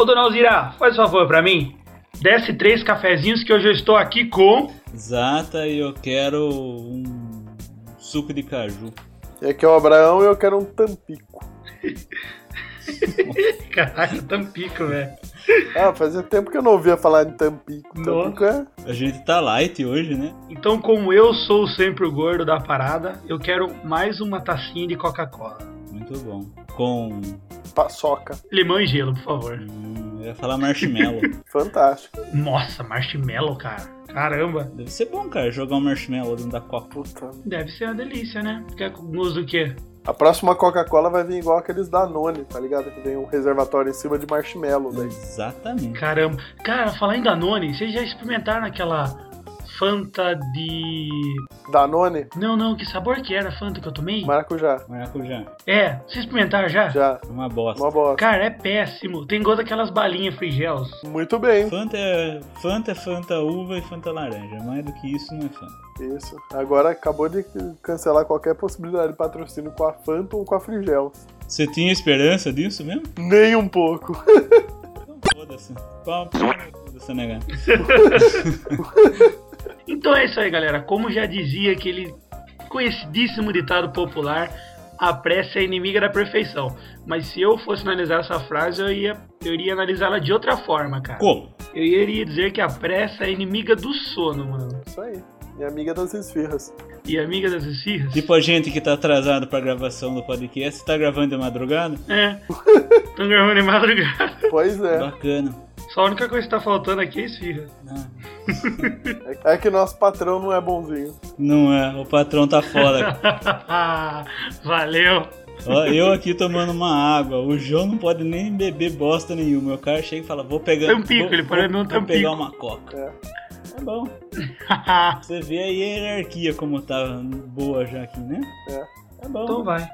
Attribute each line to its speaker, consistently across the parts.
Speaker 1: Ô, dona Alzira, faz um favor pra mim. Desce três cafezinhos que hoje eu estou aqui com.
Speaker 2: Exata, e eu quero um suco de caju.
Speaker 3: E aqui é o Abraão e eu quero um tampico.
Speaker 1: Caraca, tampico, velho.
Speaker 3: Ah, fazia tempo que eu não ouvia falar de tampico. Tampico é.
Speaker 2: A gente tá light hoje, né?
Speaker 1: Então, como eu sou sempre o gordo da parada, eu quero mais uma tacinha de Coca-Cola.
Speaker 2: Muito bom. Com.
Speaker 3: Paçoca.
Speaker 1: Limão e gelo, por favor.
Speaker 2: Hum, eu ia falar marshmallow.
Speaker 3: Fantástico.
Speaker 1: Nossa, marshmallow, cara. Caramba.
Speaker 2: Deve ser bom, cara, jogar um marshmallow dentro da copa.
Speaker 3: Puta.
Speaker 1: Deve ser uma delícia, né? Quer com gosto do quê?
Speaker 3: A próxima Coca-Cola vai vir igual aqueles Danone, tá ligado? Que vem um reservatório em cima de marshmallow daí.
Speaker 2: Exatamente.
Speaker 1: Caramba. Cara, falar em Danone, vocês já experimentaram aquela Fanta de.
Speaker 3: Danone,
Speaker 1: Não, não, que sabor que era a Fanta que eu tomei?
Speaker 3: maracujá.
Speaker 2: Maracujá.
Speaker 1: É, vocês experimentaram já?
Speaker 3: Já.
Speaker 2: Uma bosta.
Speaker 3: Uma bosta.
Speaker 1: Cara, é péssimo. Tem gosto daquelas balinhas frigels.
Speaker 3: Muito bem.
Speaker 2: Fanta é Fanta, é Fanta uva e Fanta laranja. Mais do que isso não é Fanta.
Speaker 3: Isso. Agora acabou de cancelar qualquer possibilidade de patrocínio com a Fanta ou com a Frigel.
Speaker 2: Você tinha esperança disso mesmo?
Speaker 3: Nem um pouco.
Speaker 2: Então foda-se. Pau, pau, Foda-se, negado.
Speaker 1: Então é isso aí, galera. Como já dizia aquele conhecidíssimo ditado popular, a pressa é inimiga da perfeição. Mas se eu fosse analisar essa frase, eu, ia, eu iria analisá-la de outra forma, cara.
Speaker 2: Como?
Speaker 1: Eu iria dizer que a pressa é inimiga do sono, mano.
Speaker 3: Isso aí. Minha amiga das esfirras.
Speaker 1: E amiga das esfirras?
Speaker 2: Tipo a gente que tá atrasado pra gravação do podcast, tá gravando de madrugada?
Speaker 1: É. Tô gravando em madrugada.
Speaker 3: Pois é.
Speaker 2: Bacana.
Speaker 1: Só a única coisa que tá faltando aqui é esfirra.
Speaker 2: Ah,
Speaker 3: É que nosso patrão não é bonzinho.
Speaker 2: não é, o patrão tá fora.
Speaker 1: Valeu.
Speaker 2: Ó, eu aqui tomando uma água, o João não pode nem beber bosta nenhuma. O cara chega e fala, vou pegar.
Speaker 1: Tampico,
Speaker 2: vou,
Speaker 1: ele pode beber um
Speaker 2: vou pegar uma coca.
Speaker 3: É.
Speaker 2: É bom. Você vê aí a hierarquia como tá boa já aqui, né?
Speaker 3: É.
Speaker 2: É bom.
Speaker 1: então vai.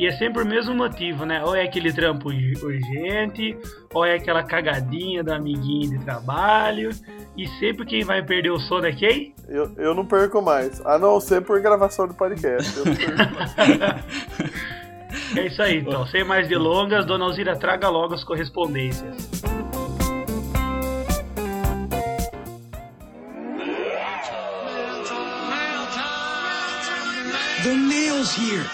Speaker 1: E é sempre o mesmo motivo, né? Ou é aquele trampo ur- urgente, ou é aquela cagadinha da amiguinha de trabalho. E sempre quem vai perder o sono é quem?
Speaker 3: Eu, eu não perco mais. A não ser por gravação de podcast. Eu não perco mais.
Speaker 1: É isso aí, então. Sem mais delongas, Dona Alzira, traga logo as correspondências.
Speaker 4: The meal's here.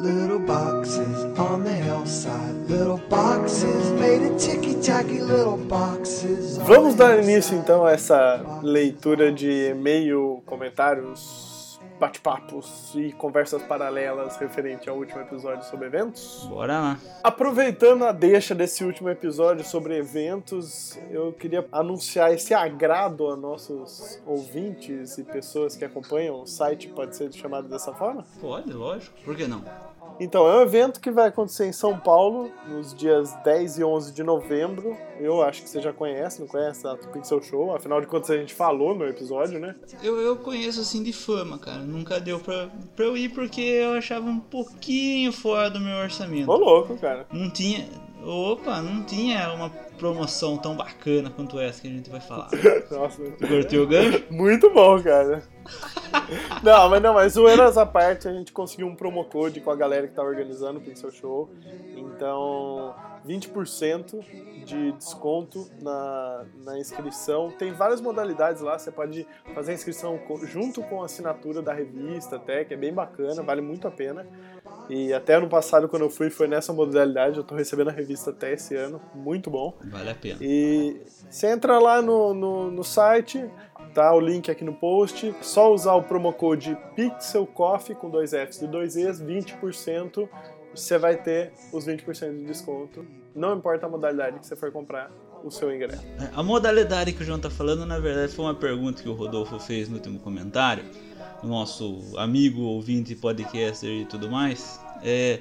Speaker 5: Little boxes on the hillside, little boxes made of ticky tacky little boxes.
Speaker 3: Vamos dar início então a essa leitura de e-mail, comentários, bate-papos e conversas paralelas referente ao último episódio sobre eventos.
Speaker 2: Bora lá.
Speaker 3: Aproveitando a deixa desse último episódio sobre eventos, eu queria anunciar esse agrado a nossos ouvintes e pessoas que acompanham o site, pode ser chamado dessa forma?
Speaker 2: Pode, lógico. Por que não?
Speaker 3: Então, é um evento que vai acontecer em São Paulo nos dias 10 e 11 de novembro. Eu acho que você já conhece, não conhece a Pixel Show? Afinal de contas, a gente falou no episódio, né?
Speaker 2: Eu, eu conheço assim de fama, cara. Nunca deu pra, pra eu ir porque eu achava um pouquinho fora do meu orçamento.
Speaker 3: Ô louco, cara.
Speaker 2: Não tinha. Opa, não tinha uma promoção tão bacana quanto essa que a gente vai falar.
Speaker 3: Nossa,
Speaker 2: Curtiu o gancho?
Speaker 3: muito bom, cara. Não, mas não, mas zoeiras à parte, a gente conseguiu um promo code com a galera que tá organizando o Pixel Show. Então, 20% de desconto na, na inscrição. Tem várias modalidades lá, você pode fazer a inscrição junto com a assinatura da revista até, que é bem bacana, vale muito a pena. E até ano passado, quando eu fui, foi nessa modalidade, eu tô recebendo a revista até esse ano, muito bom.
Speaker 2: Vale a pena.
Speaker 3: E você entra lá no, no, no site, tá o link aqui no post. Só usar o promo code PixelCoffee com dois Fs e dois Es, 20%. Você vai ter os 20% de desconto. Não importa a modalidade que você for comprar o seu ingresso.
Speaker 2: A modalidade que o João tá falando, na verdade, foi uma pergunta que o Rodolfo fez no último comentário. Nosso amigo, ouvinte, podcaster e tudo mais. É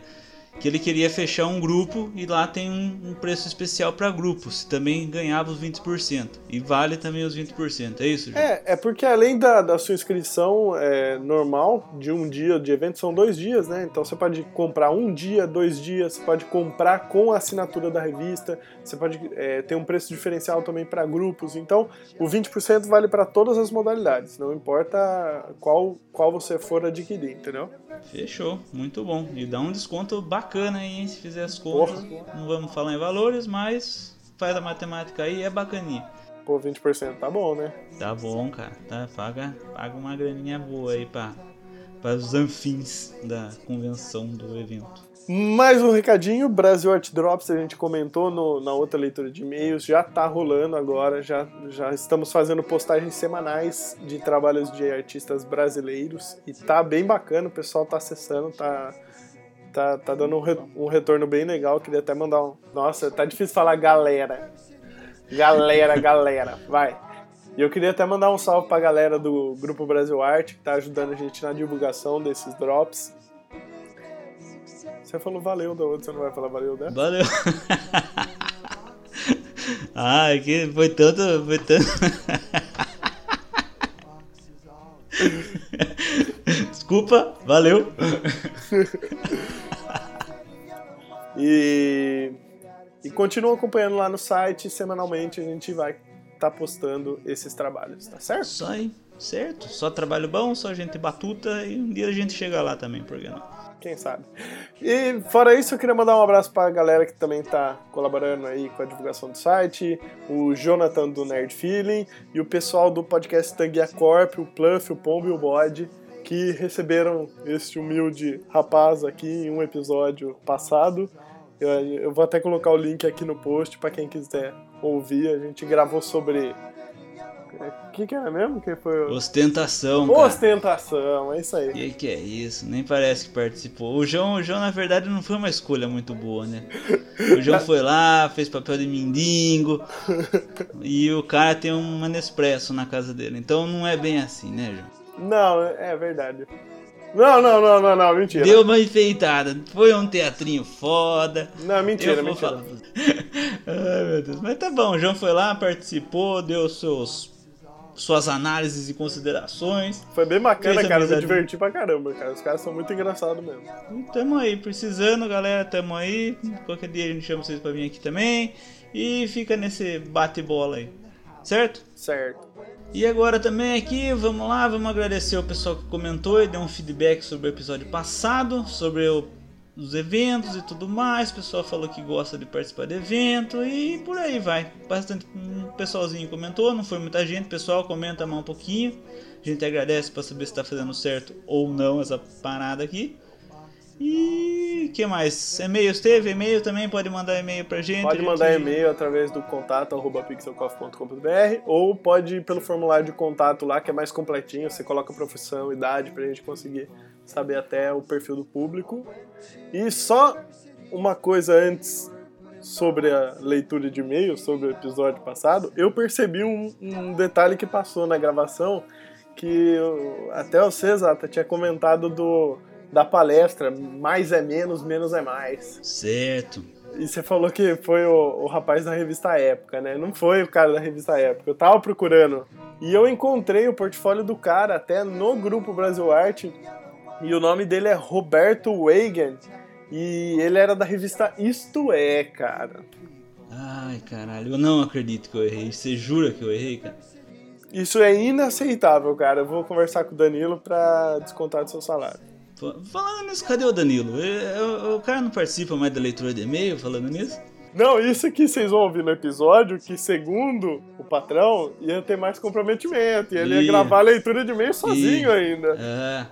Speaker 2: que ele queria fechar um grupo e lá tem um, um preço especial para grupos. Também ganhava os 20%. E vale também os 20%. É isso, João?
Speaker 3: É, é porque além da, da sua inscrição é, normal de um dia de evento, são dois dias, né? Então você pode comprar um dia, dois dias, você pode comprar com a assinatura da revista, você pode é, ter um preço diferencial também para grupos. Então o 20% vale para todas as modalidades, não importa qual, qual você for adquirir, entendeu?
Speaker 2: Fechou, muito bom. E dá um desconto bacana bacana aí, se fizer as contas.
Speaker 3: Porra.
Speaker 2: Não vamos falar em valores, mas faz a matemática aí, é bacaninha.
Speaker 3: Pô, 20% tá bom, né?
Speaker 2: Tá bom, cara. Tá, paga, paga uma graninha boa aí pra, para os anfins da convenção do evento.
Speaker 3: Mais um recadinho, Brasil Art Drops, a gente comentou no- na outra leitura de e-mails, já tá rolando agora, já, já estamos fazendo postagens semanais de trabalhos de artistas brasileiros e tá bem bacana, o pessoal tá acessando, tá, tá, tá dando um, re- um retorno bem legal, queria até mandar um... Nossa, tá difícil falar galera. Galera, galera, vai. E eu queria até mandar um salve pra galera do Grupo Brasil Arte, que tá ajudando a gente na divulgação desses drops. Você falou valeu da outra, você não vai falar valeu dessa?
Speaker 2: Valeu! ah, é que foi tanto. Foi tanto. Desculpa, valeu!
Speaker 3: E, e continua acompanhando lá no site, semanalmente a gente vai estar postando esses trabalhos, tá certo?
Speaker 2: Só aí, certo? Só trabalho bom, só gente batuta e um dia a gente chega lá também, por que não?
Speaker 3: Quem sabe? E fora isso, eu queria mandar um abraço pra galera que também tá colaborando aí com a divulgação do site, o Jonathan do Nerd Feeling e o pessoal do podcast Tanguia Corp, o Pluff, o Pombo e o Bode, que receberam este humilde rapaz aqui em um episódio passado. Eu, eu vou até colocar o link aqui no post pra quem quiser ouvir. A gente gravou sobre. O que, que era mesmo? Que foi o...
Speaker 2: Ostentação, cara.
Speaker 3: Ostentação, é isso aí.
Speaker 2: Que que é isso? Nem parece que participou. O João, o João, na verdade, não foi uma escolha muito boa, né? O João foi lá, fez papel de mendigo. E o cara tem um Nespresso na casa dele. Então não é bem assim, né, João?
Speaker 3: Não, é verdade. Não, não, não, não, não, mentira.
Speaker 2: Deu uma enfeitada. Foi um teatrinho foda.
Speaker 3: Não, mentira, mentira.
Speaker 2: falar. Ai, meu Deus. Mas tá bom, o João foi lá, participou, deu seus, suas análises e considerações.
Speaker 3: Foi bem bacana, cara. Eu me diverti pra caramba, cara. Os caras são muito engraçados mesmo.
Speaker 2: E Tamo aí, precisando, galera, tamo aí. Qualquer dia a gente chama vocês pra vir aqui também. E fica nesse bate-bola aí. Certo?
Speaker 3: Certo.
Speaker 2: E agora também aqui, vamos lá, vamos agradecer o pessoal que comentou e deu um feedback sobre o episódio passado, sobre o- os eventos e tudo mais. O pessoal falou que gosta de participar de evento e por aí vai. Bastante um pessoalzinho comentou, não foi muita gente, pessoal comenta mais um pouquinho. A gente agradece para saber se está fazendo certo ou não essa parada aqui. E que mais? E-mails teve? E-mail também pode mandar e-mail pra gente.
Speaker 3: Pode
Speaker 2: a gente-
Speaker 3: mandar e-mail através do contato arroba pixelcoffee.com.br ou pode ir pelo formulário de contato lá que é mais completinho. Você coloca profissão, idade pra gente conseguir saber até o perfil do público. E só uma coisa antes sobre a leitura de e-mail, sobre o episódio passado, eu percebi um, um detalhe que passou na gravação que eu- até o Cesata tinha comentado do, da palestra Mais é menos, menos é mais.
Speaker 2: Certo.
Speaker 3: E você falou que foi o, o rapaz da revista Época, né? Não foi o cara da revista Época. Eu tava procurando. E eu encontrei o portfólio do cara até no grupo Brasil Arte. E o nome dele é Roberto Wagen. E ele era da revista Isto É, cara.
Speaker 2: Ai, caralho, eu não acredito que eu errei. Você jura que eu errei, cara?
Speaker 3: Isso é inaceitável, cara. Eu vou conversar com o Danilo pra descontar do seu salário.
Speaker 2: Fa- Falando nisso, cadê o Danilo? É, O, o cara não participa mais da leitura de e-mail falando nisso?
Speaker 3: Não, isso que vocês vão ouvir no episódio, que segundo o patrão, ia ter mais comprometimento. E ele ia gravar a leitura de e-mail sozinho ainda.
Speaker 2: Ah,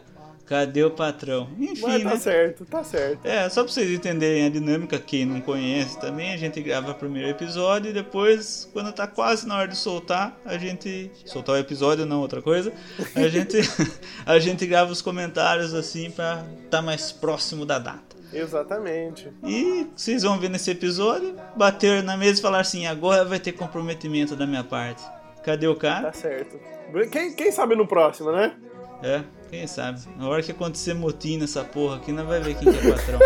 Speaker 2: cadê o patrão? Enfim,
Speaker 3: Mas tá
Speaker 2: né?
Speaker 3: certo, tá certo.
Speaker 2: É, só pra vocês entenderem a dinâmica, quem não conhece também, a gente grava o primeiro episódio e depois, quando tá quase na hora de soltar, a gente. Soltar o episódio, não outra coisa. A gente, a gente grava os comentários assim pra tá mais próximo da data.
Speaker 3: Exatamente.
Speaker 2: E vocês vão ver nesse episódio, bater na mesa e falar assim, agora vai ter comprometimento da minha parte. Cadê o cara?
Speaker 3: Tá certo. Quem, quem sabe no próximo, né?
Speaker 2: É, quem sabe? Na hora que acontecer motim nessa porra aqui, nós vai ver quem que é patrão.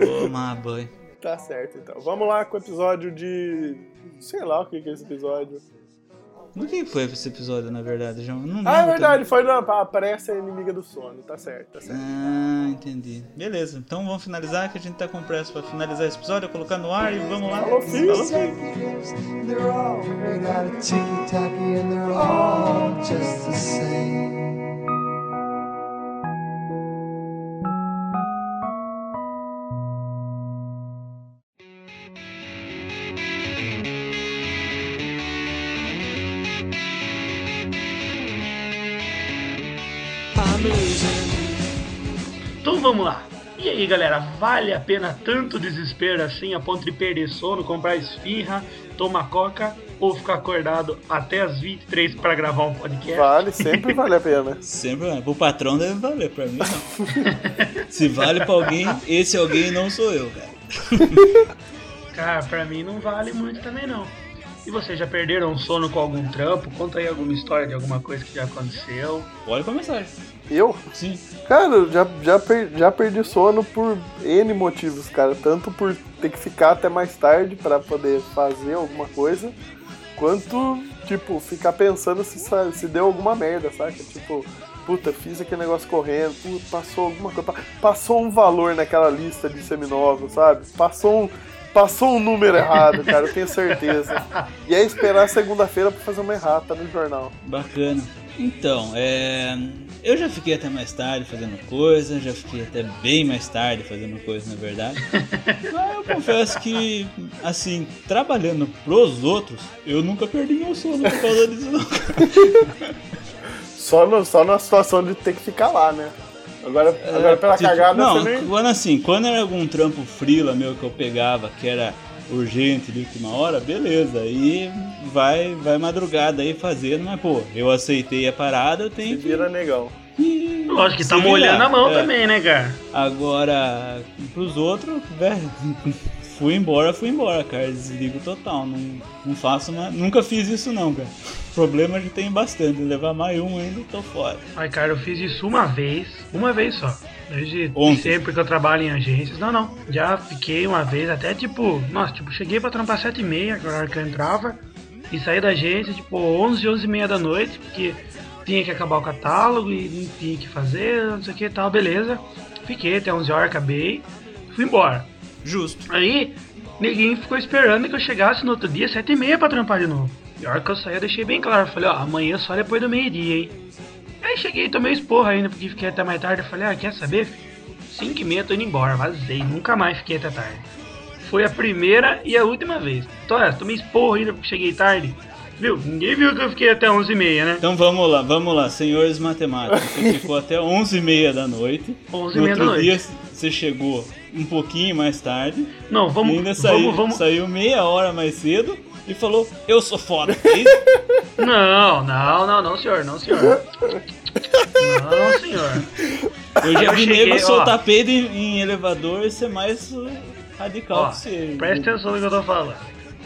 Speaker 2: Toma banho.
Speaker 3: Tá certo, então. Vamos lá com o episódio de. Sei lá o que que é esse episódio.
Speaker 2: Do que foi esse episódio, na verdade, Não
Speaker 3: Ah, é verdade, foi na Aparece a inimiga do sono. Tá certo, tá certo.
Speaker 2: Ah, entendi. Beleza, então vamos finalizar, que a gente tá com pressa pra finalizar esse episódio, colocar no ar e vamos lá.
Speaker 3: Falou, filho.
Speaker 2: Falou, filho.
Speaker 1: Vamos lá. E aí galera, vale a pena tanto desespero assim a ponto de perder sono, comprar esfirra, tomar coca ou ficar acordado até as 23 para gravar um podcast?
Speaker 3: Vale, sempre vale a pena.
Speaker 2: Sempre vale. Pro patrão deve valer, pra mim não. Se vale pra alguém, esse alguém não sou eu, cara.
Speaker 1: Cara, pra mim não vale muito também não. E vocês já perderam sono com algum trampo? Conta aí alguma história de alguma coisa que já aconteceu.
Speaker 2: Olha com a mensagem.
Speaker 3: Eu?
Speaker 2: Sim.
Speaker 3: Cara, já, já, per- já perdi sono por N motivos, cara. Tanto por ter que ficar até mais tarde pra poder fazer alguma coisa, quanto, tipo, ficar pensando se, sa- se deu alguma merda, saca? Tipo, puta, fiz aquele negócio correndo, puta, passou alguma coisa. pa- Passou um valor naquela lista de seminovo, sabe? Passou um. Passou um número errado, cara, eu tenho certeza. E aí esperar segunda-feira pra fazer uma errata no jornal.
Speaker 2: Bacana. Então, é. Eu já fiquei até mais tarde fazendo coisa, já fiquei até bem mais tarde fazendo coisa, na verdade. Mas eu confesso que, assim, trabalhando pros outros, eu nunca perdi meu sono por causa disso, não.
Speaker 3: Só, no, só na situação de ter que ficar lá, né? Agora, agora pela
Speaker 2: Tipo,
Speaker 3: cagada
Speaker 2: Não,
Speaker 3: você nem.
Speaker 2: quando assim, quando era algum trampo frila meu que eu pegava, que era urgente de última hora, beleza. Aí vai, vai madrugada aí fazendo, mas pô, eu aceitei a parada, eu
Speaker 3: Se
Speaker 2: tenho que.
Speaker 3: vira negão.
Speaker 2: que
Speaker 1: Lógico que
Speaker 2: se
Speaker 1: tá molhando a mão
Speaker 2: É.
Speaker 1: também, né, cara?
Speaker 2: Agora, pros outros, velho, fui embora, fui embora, cara. Desligo total. Não, não faço mais. Nunca fiz isso não, cara. Problema já tenho bastante. Levar mais um ainda, tô fora.
Speaker 1: Ai, cara, eu fiz isso uma vez, uma vez só. Desde
Speaker 2: Ontem.
Speaker 1: sempre que eu trabalho em agências. Não, não. Já fiquei uma vez, até tipo, nossa, tipo, cheguei pra trampar 7 e meia, que era a hora que eu entrava, e saí da agência, tipo, 11, 11 e meia da noite, porque tinha que acabar o catálogo e não tinha que fazer, não sei o que e tal, beleza. Fiquei até 11 horas, acabei, fui embora.
Speaker 2: Justo.
Speaker 1: Aí, ninguém ficou esperando que eu chegasse no outro dia, 7 e meia pra trampar de novo. E a hora que eu saí, eu deixei bem claro. Falei, ó, amanhã só depois do meio-dia, hein? Aí cheguei, tomei esporra ainda, porque fiquei até mais tarde. Eu falei, ah, quer saber? 5 e meia tô indo embora, vazei. Nunca mais fiquei até tarde. Foi a primeira e a última vez. Então, é, tomei esporra ainda porque cheguei tarde. Viu? Ninguém viu que eu fiquei até 11 e meia, né?
Speaker 2: Então vamos lá, vamos lá, senhores matemáticos. Você ficou até 11h30 da noite.
Speaker 1: 11 e meia da noite.
Speaker 2: dia você chegou um pouquinho mais tarde.
Speaker 1: Não,
Speaker 2: e
Speaker 1: vamos,
Speaker 2: ainda saiu,
Speaker 1: vamos, vamos.
Speaker 2: saiu meia hora mais cedo e falou: Eu sou foda. É?
Speaker 1: Não, não, não, não, senhor, não, senhor. Não, senhor.
Speaker 2: Eu já
Speaker 1: Eu
Speaker 2: vi
Speaker 1: cheguei,
Speaker 2: nego soltar peido em, em elevador e ser mais radical
Speaker 1: Ó,
Speaker 2: que você.
Speaker 1: presta atenção no que eu tô falando.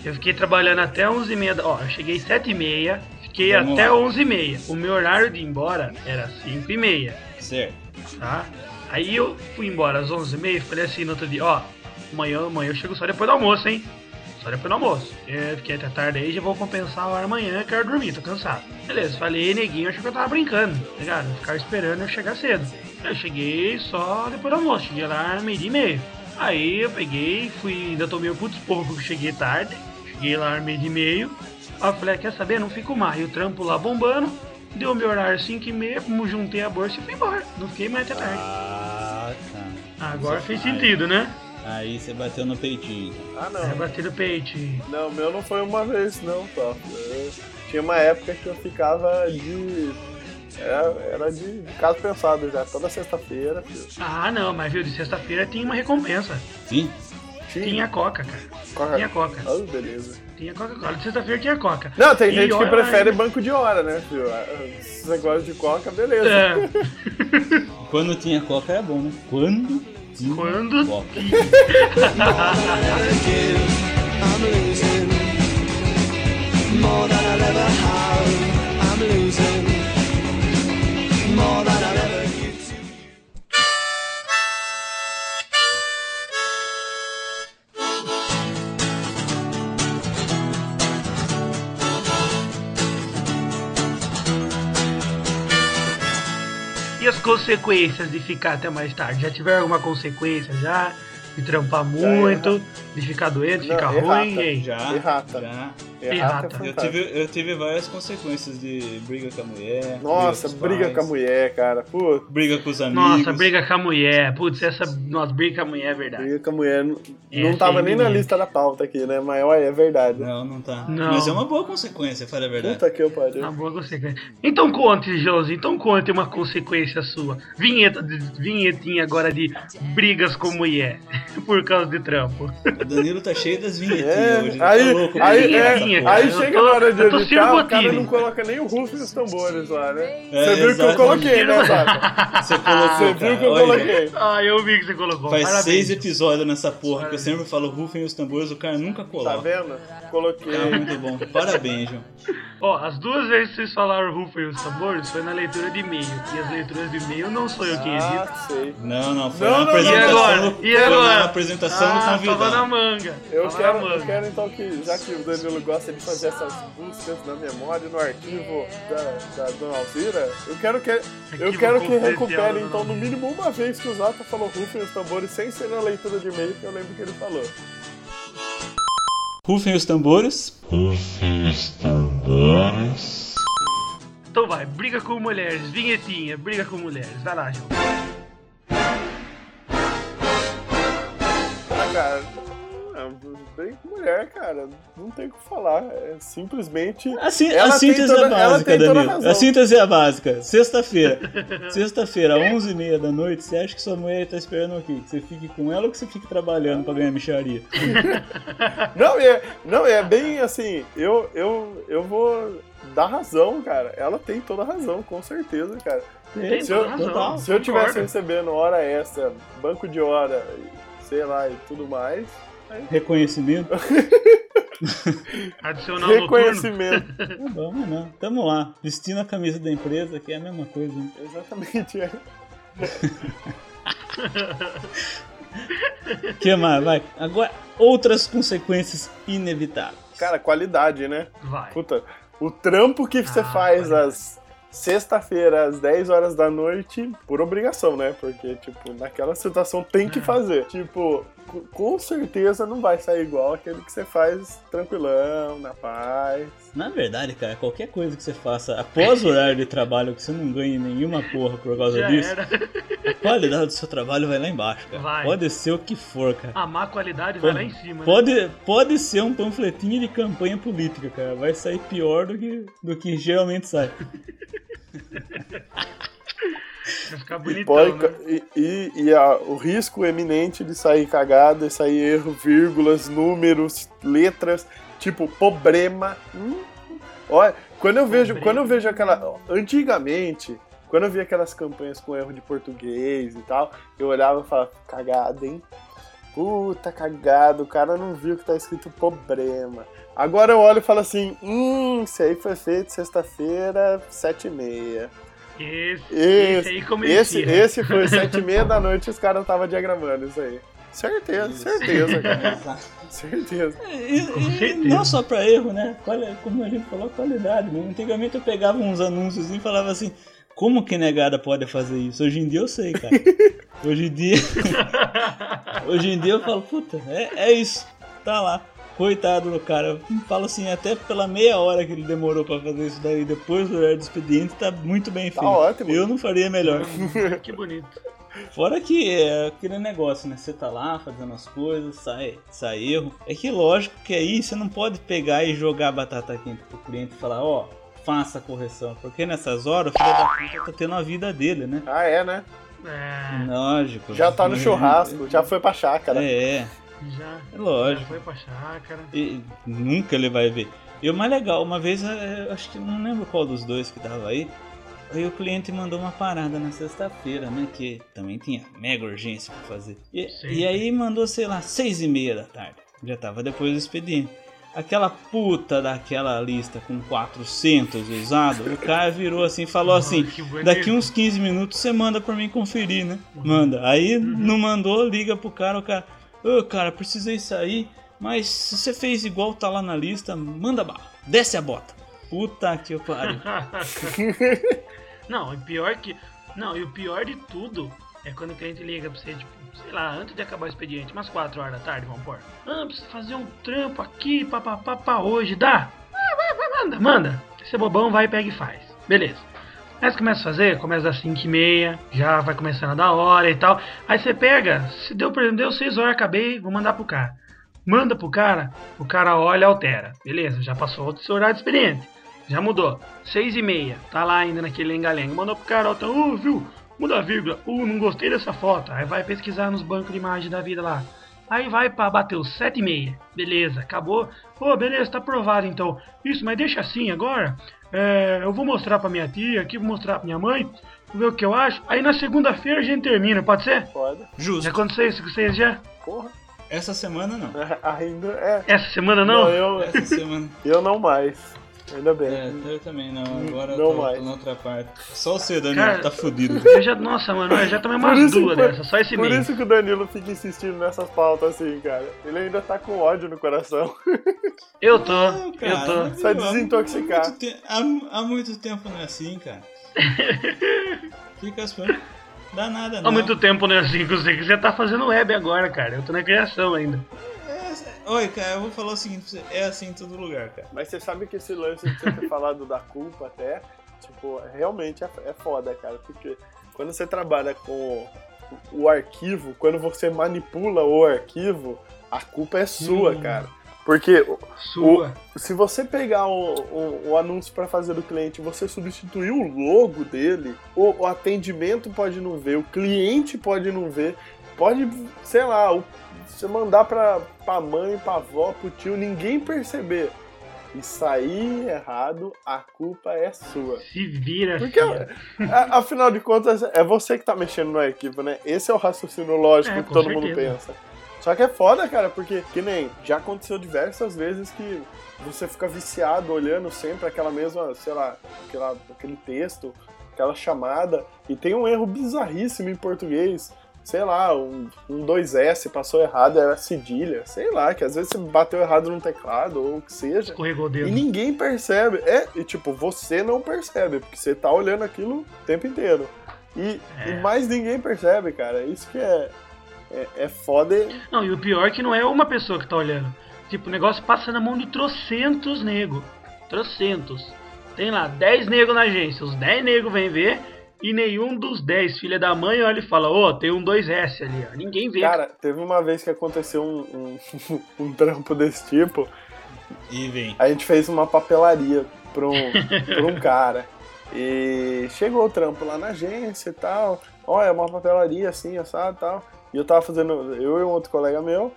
Speaker 1: Eu fiquei trabalhando até 11h30. da- Ó, eu cheguei 7h30, fiquei
Speaker 2: Vamos
Speaker 1: até
Speaker 2: lá.
Speaker 1: 11h30. O meu horário de ir embora era 5h30,
Speaker 2: Certo.
Speaker 1: tá? Aí eu fui embora às 11h30 e falei assim no outro dia: Ó, amanhã, amanhã eu chego só depois do almoço, hein? Só depois do almoço. Eu fiquei até tarde aí, já vou compensar a hora amanhã, quero dormir, tô cansado. Beleza, falei, neguinho, achou que eu tava brincando, tá ligado? Ficar esperando eu chegar cedo. Eu cheguei só depois do almoço, cheguei lá meio dia e meio. Aí eu peguei, fui, ainda tomei um puto esporro porque cheguei tarde. Cheguei lá meio dia e meio. Aí eu falei, ah, quer saber? Não fico mais. E o trampo lá bombando. Deu meu horário 5 e meia, juntei a bolsa e fui embora. Não fiquei mais até tarde.
Speaker 2: Ah, tá.
Speaker 1: Agora fez sentido, né?
Speaker 2: Aí você bateu no peitinho.
Speaker 3: Ah,
Speaker 1: É,
Speaker 3: não.
Speaker 1: bater no peito.
Speaker 3: Não, meu não foi uma vez, não, só. Eu- tinha uma época que eu ficava de. Era, era de, de caso pensado já, toda sexta-feira. filho.
Speaker 1: Ah, não, mas viu, de sexta-feira tinha uma recompensa.
Speaker 2: Sim?
Speaker 1: Tinha coca, cara.
Speaker 3: Corre.
Speaker 1: Tinha coca.
Speaker 3: Ah, beleza.
Speaker 1: Tinha Coca-Cola. De sexta-feira tinha coca.
Speaker 3: Não, tem
Speaker 1: E
Speaker 3: gente que prefere banco de hora, né, filho? Esses negócios de coca, beleza.
Speaker 1: É,
Speaker 2: Quando tinha coca era bom, né? Quando
Speaker 5: more than I'll ever have. I'm losing. More than
Speaker 1: consequências de ficar até mais tarde? Já tiveram alguma consequência já? De trampar muito, de ficar doente, de ficar
Speaker 3: errata.
Speaker 1: ruim? E aí?
Speaker 2: Já,
Speaker 3: Errata.
Speaker 2: já.
Speaker 3: Errata é
Speaker 1: Errata.
Speaker 2: Eu
Speaker 3: fantástico.
Speaker 2: tive, eu tive várias consequências de briga com a mulher.
Speaker 3: Nossa,
Speaker 2: briga
Speaker 3: briga com a mulher, cara. Pô,
Speaker 2: Briga com os amigos.
Speaker 1: Nossa, briga com a mulher. Putz, essa. Nossa, briga com a mulher é verdade.
Speaker 3: briga com a mulher. Não,
Speaker 1: É,
Speaker 3: não tava nem na lista da pauta aqui, né? Mas olha, é verdade.
Speaker 2: Não, não tá.
Speaker 1: Não.
Speaker 2: Mas é uma boa consequência, fala a verdade.
Speaker 3: Puta que eu pariu.
Speaker 1: Uma boa consequência. Então conte, Josi, então conte uma consequência sua. Vinheta vinhetinha agora de brigas com mulher. Por causa de trampo.
Speaker 2: O Danilo tá cheio das vinhetinhas
Speaker 3: É,
Speaker 2: hoje. ele
Speaker 3: aí,
Speaker 2: tá louco
Speaker 3: aí,
Speaker 2: pra
Speaker 3: é,
Speaker 2: porra.
Speaker 3: aí
Speaker 1: Eu
Speaker 3: chega
Speaker 1: tô-
Speaker 3: na hora de
Speaker 1: eu
Speaker 3: editar, o cara não coloca nem o rufo e os tambores lá, né?
Speaker 2: É,
Speaker 3: Você viu que eu coloquei, né, Zata?
Speaker 2: Você colocou,
Speaker 3: Você viu
Speaker 2: cara.
Speaker 3: que eu
Speaker 2: Olha,
Speaker 3: coloquei.
Speaker 1: Ah, eu vi que você colocou.
Speaker 2: Faz
Speaker 1: Parabéns.
Speaker 2: seis episódios nessa porra que eu sempre falo rufem os tambores, o cara nunca
Speaker 3: Tá
Speaker 2: coloca.
Speaker 3: vendo? Coloquei.
Speaker 2: Tá muito bom. Parabéns, João.
Speaker 1: Ó, as duas vezes que vocês falaram Rufa e os tambores foi na leitura de e-mail. E as leituras de e-mail não sou eu quem edito.
Speaker 3: Ah, sei.
Speaker 2: Não, não, foi
Speaker 3: Não,
Speaker 2: na
Speaker 3: não, não.
Speaker 1: E
Speaker 2: apresentação.
Speaker 1: agora? E
Speaker 2: foi
Speaker 1: agora?
Speaker 2: na apresentação do
Speaker 1: ah, tava na
Speaker 2: convidado.
Speaker 1: manga.
Speaker 3: Eu
Speaker 1: tava
Speaker 3: quero,
Speaker 1: na
Speaker 3: eu
Speaker 1: manga.
Speaker 3: quero então que, já que o Danilo gosta de fazer essas buscas na memória, no arquivo da, da Dona Alzira, eu quero que, eu quero que recupere
Speaker 1: da
Speaker 3: então no mínimo uma vez que o Zata falou rufem os tambores sem ser na leitura de e-mail, que eu lembro que ele falou.
Speaker 2: Rufem os tambores.
Speaker 1: Então vai, briga com mulheres, vinhetinha, briga com mulheres. Vai lá, João.
Speaker 3: Ah, cara, bem com mulher, cara, não tem o que falar. É simplesmente.
Speaker 2: A, sí-
Speaker 3: Ela
Speaker 2: a
Speaker 3: tem
Speaker 2: síntese
Speaker 3: toda-
Speaker 2: é
Speaker 3: ela
Speaker 2: básica, Danilo. A síntese é a básica. Sexta-feira. Sexta-feira, 11h30 da noite, você acha que sua mulher tá esperando o quê? Que você fique com ela ou que você fique trabalhando pra ganhar micharia?
Speaker 3: Não, é, não, é bem assim, eu, eu, eu vou dar razão, cara. Ela tem toda a razão, com certeza, cara.
Speaker 1: Tem
Speaker 3: Se eu-
Speaker 1: toda razão.
Speaker 3: Se eu tivesse recebendo hora extra, banco de hora, sei lá, e tudo mais,
Speaker 2: Reconhecimento?
Speaker 1: Adicional noturno.
Speaker 3: reconhecimento.
Speaker 2: Não vamos não. Tamo lá. Vestindo a camisa da empresa, que é a mesma coisa. hein?
Speaker 3: Exatamente, é.
Speaker 2: que mais? Vai. Agora, outras consequências inevitáveis.
Speaker 3: Cara, qualidade, né?
Speaker 1: Vai.
Speaker 3: Puta, o trampo que você
Speaker 1: Ah,
Speaker 3: faz
Speaker 1: qualidade.
Speaker 3: às sexta-feira, às 10 horas da noite, por obrigação, né? Porque, tipo, naquela situação tem que
Speaker 1: É.
Speaker 3: fazer. Tipo, co- com certeza não vai sair igual aquele que você faz tranquilão, na paz.
Speaker 2: Na verdade, cara, qualquer coisa que você faça após o horário de trabalho que você não ganhe nenhuma porra por causa
Speaker 1: Já
Speaker 2: disso,
Speaker 1: era.
Speaker 2: a qualidade do seu trabalho vai lá embaixo, cara.
Speaker 1: Vai.
Speaker 2: Pode ser o que for, cara.
Speaker 1: A má qualidade vai lá em cima. né?
Speaker 2: Pode, pode ser um panfletinho de campanha política, cara. Vai sair pior do que, do que geralmente sai.
Speaker 1: Vai ficar bonitão,
Speaker 3: Pode,
Speaker 1: né?
Speaker 3: e e, e a- o risco eminente de sair cagada, de sair erro, vírgulas, números, letras, tipo, problema. Hum, olha, quando eu vejo,
Speaker 1: Problema.
Speaker 3: quando eu vejo aquela. Antigamente, quando eu via aquelas campanhas com erro de português e tal, eu olhava e falava, cagada, hein? Puta cagada, o cara não viu que tá escrito problema. Agora eu olho e falo assim, hum, isso aí foi feito sexta-feira, sete e meia.
Speaker 1: Esse,
Speaker 3: Esse,
Speaker 1: esse aí comecia.
Speaker 3: esse, esse foi sete e meia da noite e os caras estavam diagramando isso aí. Certeza, certeza, cara. Certeza.
Speaker 2: E,
Speaker 1: Com
Speaker 2: e
Speaker 1: certeza.
Speaker 2: não só pra erro, né? Como a gente falou, qualidade. Né? Antigamente eu pegava uns anúncios e falava assim: como que negada pode fazer isso? Hoje em dia eu sei, cara. Hoje em dia. Hoje em dia eu falo, puta, é, é isso. Tá lá. Coitado do cara. Eu falo assim, até pela meia hora que ele demorou pra fazer isso daí, depois do horário do expediente, tá muito bem
Speaker 3: Tá
Speaker 2: feito.
Speaker 3: ótimo.
Speaker 2: Eu não faria melhor.
Speaker 1: Que bonito.
Speaker 2: Fora que é aquele negócio, né? Você tá lá fazendo as coisas, sai, sai erro. É que lógico que aí você não pode pegar e jogar batata quente pro cliente e falar, ó, faça a correção. Porque nessas horas o filho da puta tá tendo a vida dele, né?
Speaker 3: Ah, é, né?
Speaker 1: É,
Speaker 2: Lógico.
Speaker 3: Já tá no churrasco, já foi pra chácara.
Speaker 2: É,
Speaker 1: já,
Speaker 2: é
Speaker 1: já
Speaker 2: lógico.
Speaker 1: foi pra chácara.
Speaker 2: E nunca ele vai ver. E o mais legal, uma vez, é, eu acho que não lembro qual dos dois que tava aí. Aí o cliente mandou uma parada na sexta-feira, né? Que também tinha mega urgência pra fazer. E, e aí mandou, sei lá, seis e meia da tarde. Já tava depois do expediente. Aquela puta daquela lista com 400 usado, o cara virou assim falou assim. Daqui uns 15 minutos você manda pra mim conferir, né? Manda. Aí não mandou, liga pro cara, o cara. Ô cara, precisei sair, mas se você fez igual tá lá na lista, manda bala. Desce a bota. Puta que pariu.
Speaker 1: não, e pior que. Não, e o pior de tudo É quando o cliente liga pra você, tipo, sei lá, antes de acabar o expediente, umas 4 horas da tarde, vamos pôr. Ah, preciso fazer um trampo aqui, papapá, pra hoje, dá? Ah, manda, manda. Você é bobão, vai, pega e faz. Beleza. Aí você começa a fazer, começa das 5 e meia, já vai começando a dar hora e tal. Aí você pega, se deu, por exemplo, deu 6 horas, acabei, vou mandar pro cara. Manda pro cara, o cara olha altera. Beleza, já passou o seu horário de expediente. Já mudou. 6 e meia, tá lá ainda naquele lenga-lenga. Mandou pro cara, altera, uh, viu? Muda a vírgula. Uh, não gostei dessa foto. Aí vai pesquisar nos bancos de imagem da vida lá. Aí vai para bater os 7 e meia. Beleza, acabou. Pô, beleza, tá aprovado então. Isso, mas deixa assim agora. É, eu vou mostrar pra minha tia aqui, vou mostrar pra minha mãe. Vou ver o que eu acho. Aí na segunda-feira a gente termina, pode ser? Já
Speaker 2: Justo.
Speaker 1: aconteceu isso com vocês já?
Speaker 3: Porra.
Speaker 2: Essa semana não.
Speaker 3: Ainda é.
Speaker 1: Essa semana não?
Speaker 3: eu,
Speaker 2: Essa semana.
Speaker 3: eu não mais. Ainda bem.
Speaker 2: É, eu também não. Agora
Speaker 3: Não
Speaker 2: eu tô,
Speaker 3: mais.
Speaker 2: tô na outra parte. Só você, Daniel,
Speaker 1: Cara,
Speaker 2: tá fudido.
Speaker 1: Eu já, nossa, mano, eu já tomei umas duas dessas, só esse
Speaker 3: Por
Speaker 1: mês.
Speaker 3: isso que o Danilo fica insistindo nessas pautas assim, cara. Ele ainda tá com ódio no coração.
Speaker 1: Eu tô,
Speaker 2: Não, cara,
Speaker 1: eu tô.
Speaker 3: Só
Speaker 2: meu, há
Speaker 3: desintoxicar.
Speaker 2: muito te- Há, há muito tempo não é assim, cara. Fica as coisas. Dá nada, não.
Speaker 1: Há muito tempo não é assim que você tá fazendo web agora, cara. Eu tô na criação ainda.
Speaker 2: Oi, cara, eu vou falar o seguinte. É assim em todo lugar, cara.
Speaker 3: Mas você sabe que esse lance de você ter falado da culpa até, tipo, realmente é, é foda, cara. Porque quando você trabalha com o, o arquivo, quando você manipula o arquivo, a culpa é sua,
Speaker 1: Hum.
Speaker 3: cara. Porque o-
Speaker 1: Sua.
Speaker 3: se você pegar o, o, o anúncio para fazer do cliente e você substituir o logo dele, o, o atendimento pode não ver, o cliente pode não ver, pode, sei lá, o- você mandar pra, pra mãe, pra avó, pro tio, ninguém perceber. E sair errado, a culpa é sua.
Speaker 1: Se vira,
Speaker 3: Porque, a- afinal de contas, é você que tá mexendo no arquivo, né? Esse é o raciocínio lógico
Speaker 1: É,
Speaker 3: que todo mundo
Speaker 1: certeza.
Speaker 3: pensa. Só que é foda, cara, porque, que nem, já aconteceu diversas vezes que você fica viciado olhando sempre aquela mesma, sei lá, aquela, aquele texto, aquela chamada, e tem um erro bizarríssimo em português. Sei lá, um, um 2S passou errado, era cedilha, sei lá, que às vezes você bateu errado no teclado, ou o que seja.
Speaker 1: Escorregou o
Speaker 3: E
Speaker 1: dedo.
Speaker 3: ninguém percebe. É, e tipo, você não percebe, porque você tá olhando aquilo o tempo inteiro. E,
Speaker 1: É.
Speaker 3: e mais ninguém percebe, cara. Isso que é, é, é foda. e-
Speaker 1: Não, e o pior é que não é uma pessoa que tá olhando. Tipo, o negócio passa na mão de trocentos nego. Trocentos. Tem lá 10 negros na agência. Os 10 negros vêm ver e nenhum dos 10 filha da mãe olha e fala: Ô, tem um 2S ali, ó. Ninguém vê.
Speaker 3: Cara, teve uma vez que aconteceu um, um, um trampo desse tipo.
Speaker 2: E vem.
Speaker 3: A gente fez uma papelaria pra um, pra um cara. E chegou o trampo lá na agência e tal. Ó, é uma papelaria assim, assado e tal. E eu tava fazendo, eu e um outro colega meu.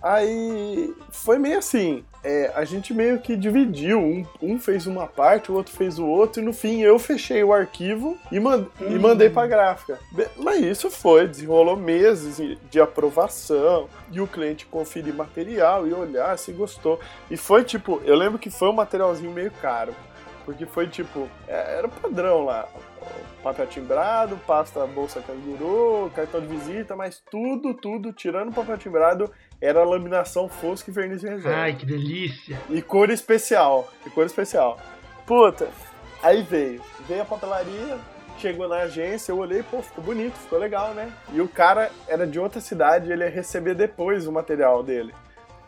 Speaker 3: Aí foi meio assim, é, a gente meio que dividiu, um, um fez uma parte, o outro fez o outro, e no fim eu fechei o arquivo e, man- e
Speaker 1: Hum.
Speaker 3: mandei pra gráfica. Mas isso foi, desenrolou meses de aprovação, e o cliente conferir material e olhar se gostou. E foi tipo, eu lembro que foi um materialzinho meio caro, porque foi tipo, é, era padrão lá. Papel timbrado, pasta bolsa canguru, cartão de visita, mas tudo, tudo, tirando o papel timbrado, era laminação fosca e verniz reserva.
Speaker 1: Ai, que delícia.
Speaker 3: E cor especial. E cor especial. Puta, aí veio. Veio a papelaria, chegou na agência, eu olhei, pô, ficou bonito, ficou legal, né? E o cara era de outra cidade, ele ia receber depois o material dele.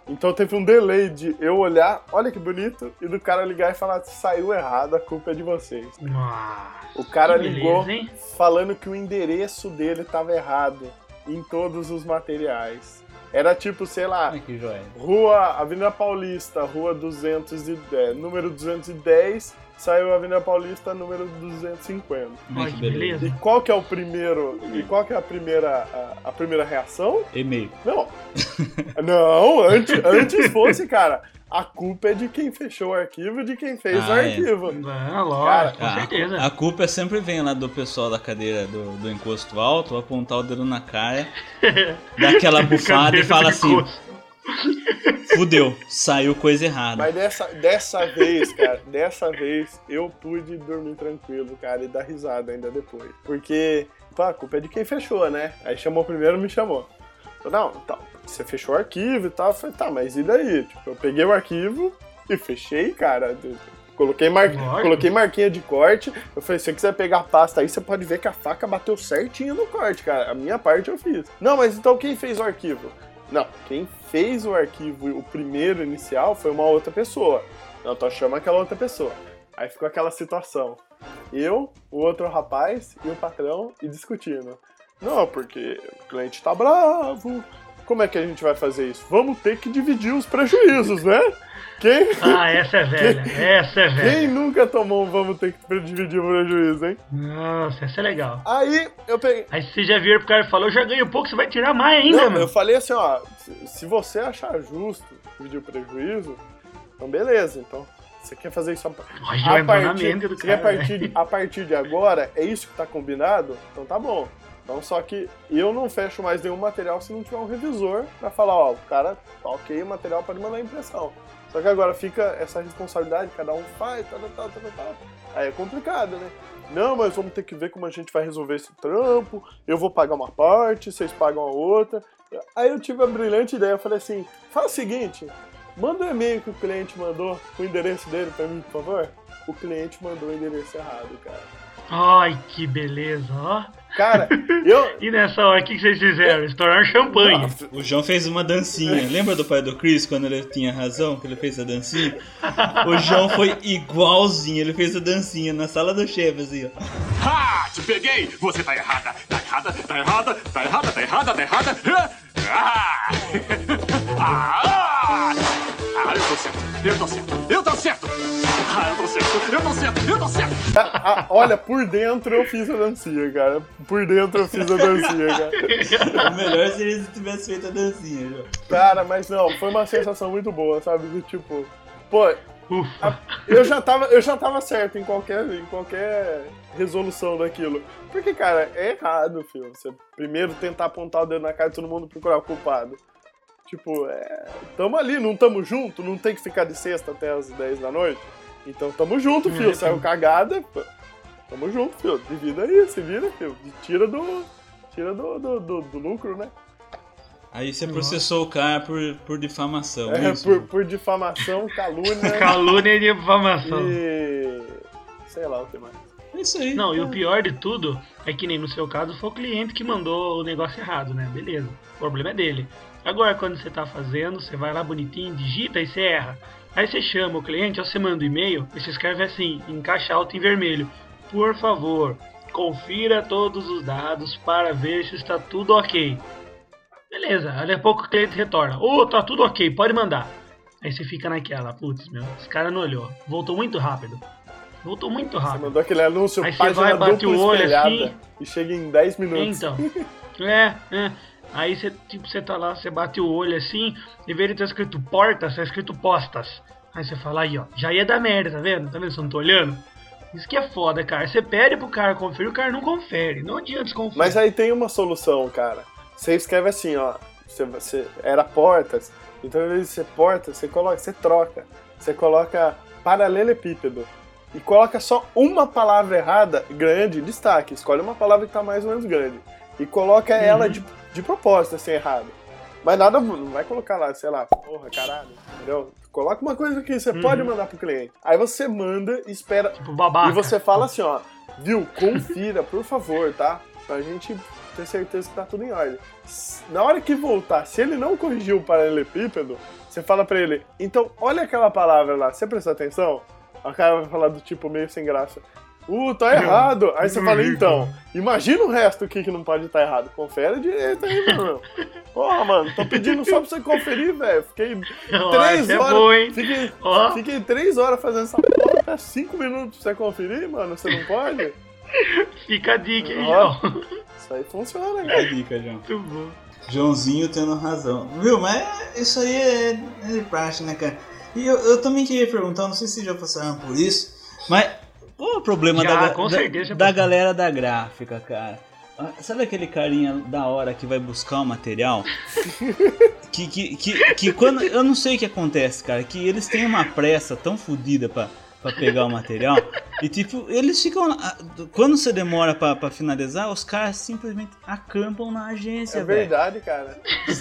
Speaker 3: Então teve um delay de eu olhar, olha que bonito, e do cara ligar e falar, saiu errado, a culpa é de vocês.
Speaker 1: Nossa.
Speaker 3: O cara ligou
Speaker 1: beleza,
Speaker 3: falando que o endereço dele tava errado em todos os materiais. Era tipo, sei lá,
Speaker 2: joia.
Speaker 3: Rua Avenida Paulista, Rua 210, número 210, saiu Avenida Paulista, número 250.
Speaker 2: Ai,
Speaker 1: Ai, que beleza.
Speaker 3: E qual que é o primeiro? E qual que é a primeira a, a primeira reação?
Speaker 2: E-mail.
Speaker 3: Não. Não, antes, antes fosse, cara, a culpa é de quem fechou o arquivo e de quem fez o
Speaker 2: Ah, é.
Speaker 3: arquivo.
Speaker 1: Ah, lógico, com
Speaker 2: A-
Speaker 1: certeza.
Speaker 2: A, culpa sempre vem lá do pessoal da cadeira do, do encosto alto, apontar o dedo na cara, dar aquela bufada e fala assim:
Speaker 1: encosto.
Speaker 2: fudeu, saiu coisa errada.
Speaker 3: Mas dessa, dessa vez, cara, dessa vez eu pude dormir tranquilo, cara, e dar risada ainda depois. Porque, pô, a culpa é de quem fechou, né? Aí chamou primeiro, me chamou. Não, tá, você fechou o arquivo e tal. Eu falei, tá, mas e daí? Tipo, eu peguei o arquivo e fechei, cara. Coloquei, mar... Coloquei marquinha de corte. Eu falei, se você quiser pegar a pasta aí, você pode ver que a faca bateu certinho no corte, cara. A minha parte eu fiz. Não, mas então quem fez o arquivo? Não, quem fez o arquivo, o primeiro inicial, foi uma outra pessoa. Não, então chama aquela outra pessoa. Aí ficou aquela situação. Eu, o outro rapaz e o patrão e discutindo. Não, porque o cliente tá bravo. Como é que a gente vai fazer isso? Vamos ter que dividir os prejuízos, né? Quem,
Speaker 1: Ah, essa é velha. Essa é
Speaker 3: quem
Speaker 1: velha.
Speaker 3: nunca tomou um vamos ter que dividir o prejuízo, hein?
Speaker 1: Nossa, essa é legal.
Speaker 3: Aí eu peguei.
Speaker 1: Aí você já viram pro cara e falou, eu já ganho pouco, você vai tirar mais ainda,
Speaker 3: Não,
Speaker 1: mano.
Speaker 3: eu falei assim, ó, se- você achar justo dividir o prejuízo, então beleza. Então, você quer fazer isso a,
Speaker 1: Olha,
Speaker 3: a partir,
Speaker 1: do
Speaker 3: se a
Speaker 1: cara.
Speaker 3: partir, a partir de agora, é isso que tá combinado? Então tá bom. Então só que eu não fecho mais nenhum material se não tiver um revisor pra falar, ó, o cara tá ok, o material pode mandar impressão. Só que agora fica essa responsabilidade, cada um faz, tal, tal, tal, tal. Aí é complicado, né? Não, mas vamos ter que ver como a gente vai resolver esse trampo. Eu vou pagar uma parte, vocês pagam a outra. Aí eu tive a brilhante ideia, eu falei assim, faz o seguinte, manda o e-mail que o cliente mandou, o endereço dele pra mim, por favor. O cliente mandou o endereço errado, cara.
Speaker 1: Ai, que beleza, ó.
Speaker 3: Cara, eu.
Speaker 1: E nessa hora, o que, que vocês fizeram? Estouraram champanhe.
Speaker 2: O João fez uma dancinha. Lembra do pai do Chris quando ele tinha razão, que ele fez a dancinha? O João foi igualzinho, ele fez a dancinha na sala do chefe, assim, ó.
Speaker 4: Ha! Te peguei! Você tá errada! Tá errada! Tá errada! Tá errada! Tá errada! Tá errada! Ah! Ah! Ah, eu tô certo! Eu tô certo! Eu tô certo! Ah, eu tô certo! Eu tô certo! Eu tô certo!
Speaker 3: a- a- olha, por dentro eu fiz a dancinha, cara. Por dentro eu fiz a dancinha, cara.
Speaker 2: O melhor seria se tivesse feito a dancinha, João.
Speaker 3: Cara, mas não, foi uma sensação muito boa, sabe? Do tipo, pô,
Speaker 1: Ufa.
Speaker 3: eu já tava, eu já tava certo em qualquer, em qualquer resolução daquilo. Porque, cara, é errado, filho. Você primeiro tentar apontar o dedo na cara de todo mundo procurar o culpado. Tipo, é. Tamo ali, não tamo junto, não tem que ficar de sexta até as 10 da noite. Então tamo junto, filho.
Speaker 1: É,
Speaker 3: Saiu cagada, pô. tamo junto, filho. Divida aí, se vira, filho. Tira do. Tira do, do, do- do lucro, né?
Speaker 2: Aí você processou o cara por, por difamação.
Speaker 3: É,
Speaker 2: isso?
Speaker 3: por, por difamação, calúnia
Speaker 1: Calúnia e difamação.
Speaker 3: e. sei lá o que mais.
Speaker 2: É isso aí.
Speaker 1: Não, e o pior de tudo é que nem no seu caso foi o cliente que mandou o negócio errado, né? Beleza. O problema é dele. Agora, quando você tá fazendo, você vai lá bonitinho, digita e você erra. Aí você chama o cliente, aí você manda o e-mail e você escreve assim, em caixa alta em vermelho. Por favor, confira todos os dados para ver se está tudo ok. Beleza, daqui a pouco o cliente retorna. Ô, tá tudo ok, pode mandar. Aí você fica naquela, putz, meu, esse cara não olhou. Voltou muito rápido. Voltou muito
Speaker 3: Você
Speaker 1: rápido.
Speaker 3: mandou aquele anúncio
Speaker 1: Aí você vai, bate o olho assim.
Speaker 3: e chega em 10 minutos.
Speaker 1: Então. É, é. Aí você, tipo, você tá lá, você bate o olho assim, e vê ele tá escrito portas, tá escrito postas. Aí você fala aí, ó, já ia dar merda, tá vendo? Tá vendo se eu não tô olhando? Isso que é foda, cara. Você pede pro cara conferir, o cara não confere. Não adianta desconferir.
Speaker 3: Mas aí tem uma solução, cara. Você escreve assim, ó. Você, você- era portas. Então, em vez de ser porta, você coloca, você troca. Você coloca paralelepípedo. E coloca só uma palavra errada, grande, destaque. Escolhe uma palavra que tá mais ou menos grande. E coloca ela de, de propósito, assim, errado. Mas nada, não vai colocar lá, sei lá, porra, caralho, entendeu? Coloca uma coisa que você pode mandar pro cliente. Aí você manda e espera
Speaker 1: Tipo, babaca.
Speaker 3: e você fala assim, ó, viu, confira, por favor, tá? Pra gente ter certeza que tá tudo em ordem. Na hora que voltar, se ele não corrigiu o paralelepípedo, você fala pra ele, então, olha aquela palavra lá, você prestou atenção? O cara vai falar do tipo meio sem graça. Uh, tá errado. Aí você fala, então, imagina o resto que, que não pode estar errado. Confere direito aí, meu. Porra, mano, tô pedindo só pra você conferir, velho. Fiquei
Speaker 1: Ó,
Speaker 3: três
Speaker 1: é
Speaker 3: horas.
Speaker 1: boa, hein?
Speaker 3: Fiquei, fiquei três horas fazendo essa porra, até cinco minutos pra você conferir, mano. Você não pode?
Speaker 1: Fica a dica aí,
Speaker 3: Ó.
Speaker 1: João.
Speaker 3: Isso aí funciona,
Speaker 2: É a
Speaker 3: cara.
Speaker 2: dica, João.
Speaker 1: Muito bom.
Speaker 2: Joãozinho tendo razão. Viu, mas isso aí é, é de praxe, né, cara? E eu, eu também queria perguntar, não sei se já passaram por isso, mas qual o problema
Speaker 1: Já,
Speaker 2: da, da-
Speaker 1: certeza
Speaker 2: da
Speaker 1: passou.
Speaker 2: galera da gráfica, cara? Ah, Sabe aquele carinha da hora que vai buscar o material? que, que, que, que quando. Eu não sei o que acontece, cara. Que eles têm uma pressa tão fodida pra, pra pegar o material. E tipo, eles ficam. lá- Quando você demora pra, pra finalizar, os caras simplesmente acampam na agência,
Speaker 3: É
Speaker 2: velho.
Speaker 3: verdade, cara.
Speaker 2: Os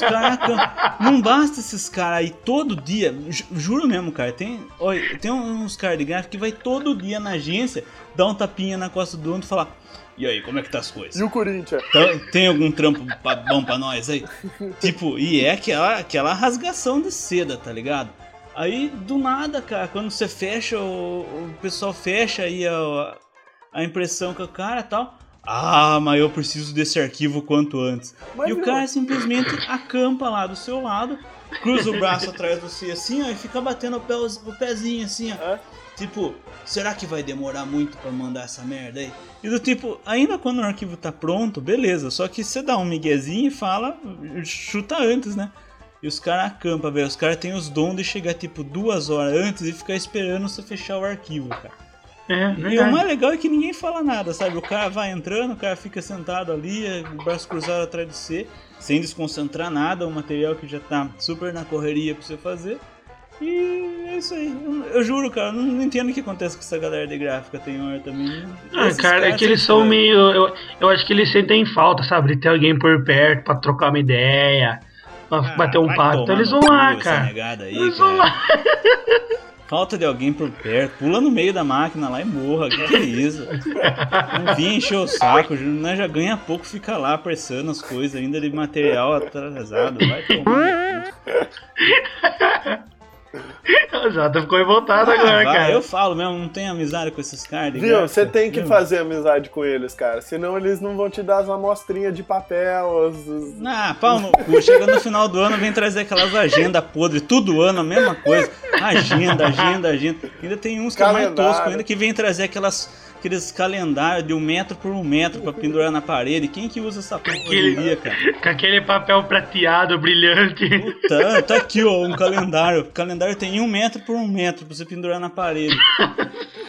Speaker 2: caras acampam. Não basta esses caras aí todo dia. ju- Juro mesmo, cara. Tem, olha, tem uns caras de gráfico que vai todo dia na agência, dá um tapinha na costa do outro e falar. E aí, como é que tá as coisas?
Speaker 3: E o Corinthians?
Speaker 2: Tá- Tem algum trampo pa- bom pra nós aí? Tipo, e é aquela, aquela rasgação de seda, tá ligado? Aí, do nada, cara, quando você fecha, o, o pessoal fecha aí a, a impressão com o cara e tal. Ah, mas eu preciso desse arquivo quanto antes.
Speaker 3: Mas
Speaker 2: e o
Speaker 3: não.
Speaker 2: cara simplesmente acampa lá do seu lado, cruza o braço atrás de você assim, ó, e fica batendo o, pé, o pezinho assim, ó.
Speaker 3: É?
Speaker 2: Tipo, será que vai demorar muito pra mandar essa merda aí? E do tipo, ainda quando o arquivo tá pronto, beleza. Só que você dá um miguezinho e fala, chuta antes, né? E os caras acampam, velho. Os caras têm os dons de chegar tipo duas horas antes e ficar esperando você fechar o arquivo, cara.
Speaker 1: É,
Speaker 2: E o mais legal é que ninguém fala nada, sabe? O cara vai entrando, o cara fica sentado ali, o braço cruzado atrás de você, sem desconcentrar nada, um material que já tá super na correria pra você fazer. E é isso aí. Eu, eu juro, cara, não, não entendo o que acontece com essa galera de gráfica, tem hora também.
Speaker 1: Ah, cara, é que eles
Speaker 2: são
Speaker 1: meio. Eu, eu acho que eles sentem falta, sabe? De ter alguém por perto pra trocar uma ideia,
Speaker 2: Ah,
Speaker 1: bater um
Speaker 2: tomar
Speaker 1: Então eles vão lá, cara.
Speaker 2: aí,
Speaker 1: Eles
Speaker 2: cara.
Speaker 1: vão lá.
Speaker 2: Falta de alguém por perto, pula no meio da máquina lá e morra, que que é isso? Não vinha encher o saco, nós já ganha pouco, fica lá apressando as coisas ainda de material atrasado, vai tomar.
Speaker 1: O Jota ficou revoltado
Speaker 2: Ah,
Speaker 1: agora,
Speaker 2: vai,
Speaker 1: cara.
Speaker 2: Eu falo mesmo, não tenho amizade com esses caras.
Speaker 3: Viu? Você tem que
Speaker 2: viu?
Speaker 3: fazer amizade com eles, cara. Senão eles não vão te dar as amostrinhas de papel. As-
Speaker 2: Ah, pau no cu. Chega no final do ano, vem trazer aquelas agendas podres. Todo ano a mesma coisa. Agenda, agenda, agenda. Ainda tem uns que é mais
Speaker 3: Calendário.
Speaker 2: tosco ainda, que vem trazer aquelas, aqueles calendários de um metro por um metro pra pendurar na parede. Quem que usa essa porra em dia, cara?
Speaker 1: Com aquele papel prateado, brilhante.
Speaker 2: Tá, tá aqui, ó, um calendário. O calendário tem um metro por um metro pra você pendurar na parede.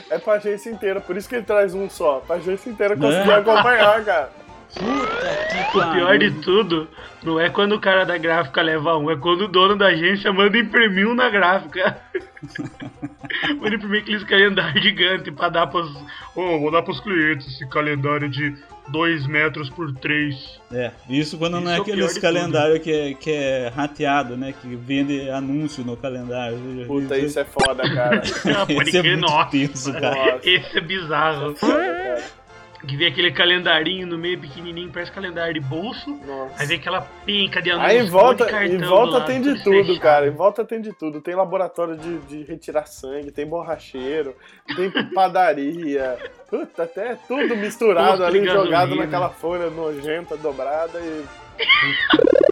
Speaker 3: É pra agência inteira, por isso que ele traz um só. Pra agência inteira conseguir
Speaker 2: É.
Speaker 3: acompanhar, cara.
Speaker 2: Puta que
Speaker 1: O pior de tudo não é quando o cara da gráfica leva um, é quando o dono da agência manda imprimir um na gráfica. manda imprimir aqueles calendários gigantes pra dar pros. Ô, vou dar pros clientes esse calendário de 2 metros por 3.
Speaker 2: É, isso quando não é
Speaker 1: Isso é
Speaker 2: aqueles
Speaker 1: de
Speaker 2: calendários que é, que é rateado, né? Que vende anúncio no calendário.
Speaker 3: Puta, isso é foda, cara.
Speaker 1: Ah, pode
Speaker 2: Esse é
Speaker 1: crer,
Speaker 2: muito
Speaker 1: nossa.
Speaker 2: tenso, cara.
Speaker 3: Nossa,
Speaker 1: Esse é bizarro.
Speaker 3: foda, cara.
Speaker 1: Que vem aquele calendarinho no meio pequenininho, parece calendário de bolso.
Speaker 3: Nossa.
Speaker 1: Aí vem aquela penca de anúncio.
Speaker 3: Aí em volta,
Speaker 1: de cartão
Speaker 3: em volta tem de
Speaker 1: tudo fechado.
Speaker 3: cara. Em volta tem de tudo. Tem laboratório de, de retirar sangue, tem borracheiro, tem padaria. Puta, até tudo misturado
Speaker 1: Posto
Speaker 3: ali, jogado naquela folha nojenta, dobrada e.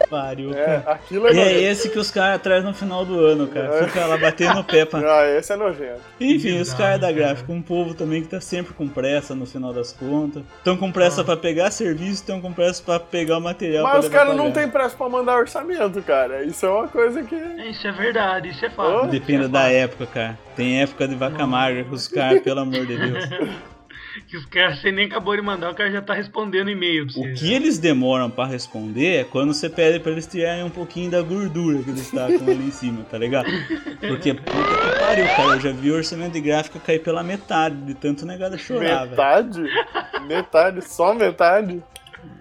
Speaker 2: Pariu.
Speaker 3: É, aquilo é
Speaker 2: E é esse que os caras trazem no final do ano, cara. Fica lá batendo o pé pra.
Speaker 3: Ah, esse é nojento.
Speaker 2: Enfim, os caras da gráfica, um povo também que tá sempre com pressa no final das contas. Estão com
Speaker 1: Ah.
Speaker 2: pressa pra pegar serviço, estão com pressa pra pegar o material. pra
Speaker 3: Mas os caras não têm pressa pra mandar orçamento, cara. Isso é uma coisa que.
Speaker 1: É, Isso é verdade, isso é fato.
Speaker 3: Oh.
Speaker 2: Depende
Speaker 1: é
Speaker 2: da
Speaker 1: fato.
Speaker 2: época, cara. Tem época de vaca magra que os caras, pelo amor de Deus.
Speaker 1: Que os caras, você nem acabou de mandar, o cara já tá respondendo e-mail pra
Speaker 2: O que eles demoram pra responder é quando você pede pra eles tirarem um pouquinho da gordura que eles tacam ali em cima, tá ligado? Porque puta que pariu, cara. Eu já vi o orçamento de gráfica cair pela metade de tanto negada chorar.
Speaker 3: Metade? Metade? Só metade?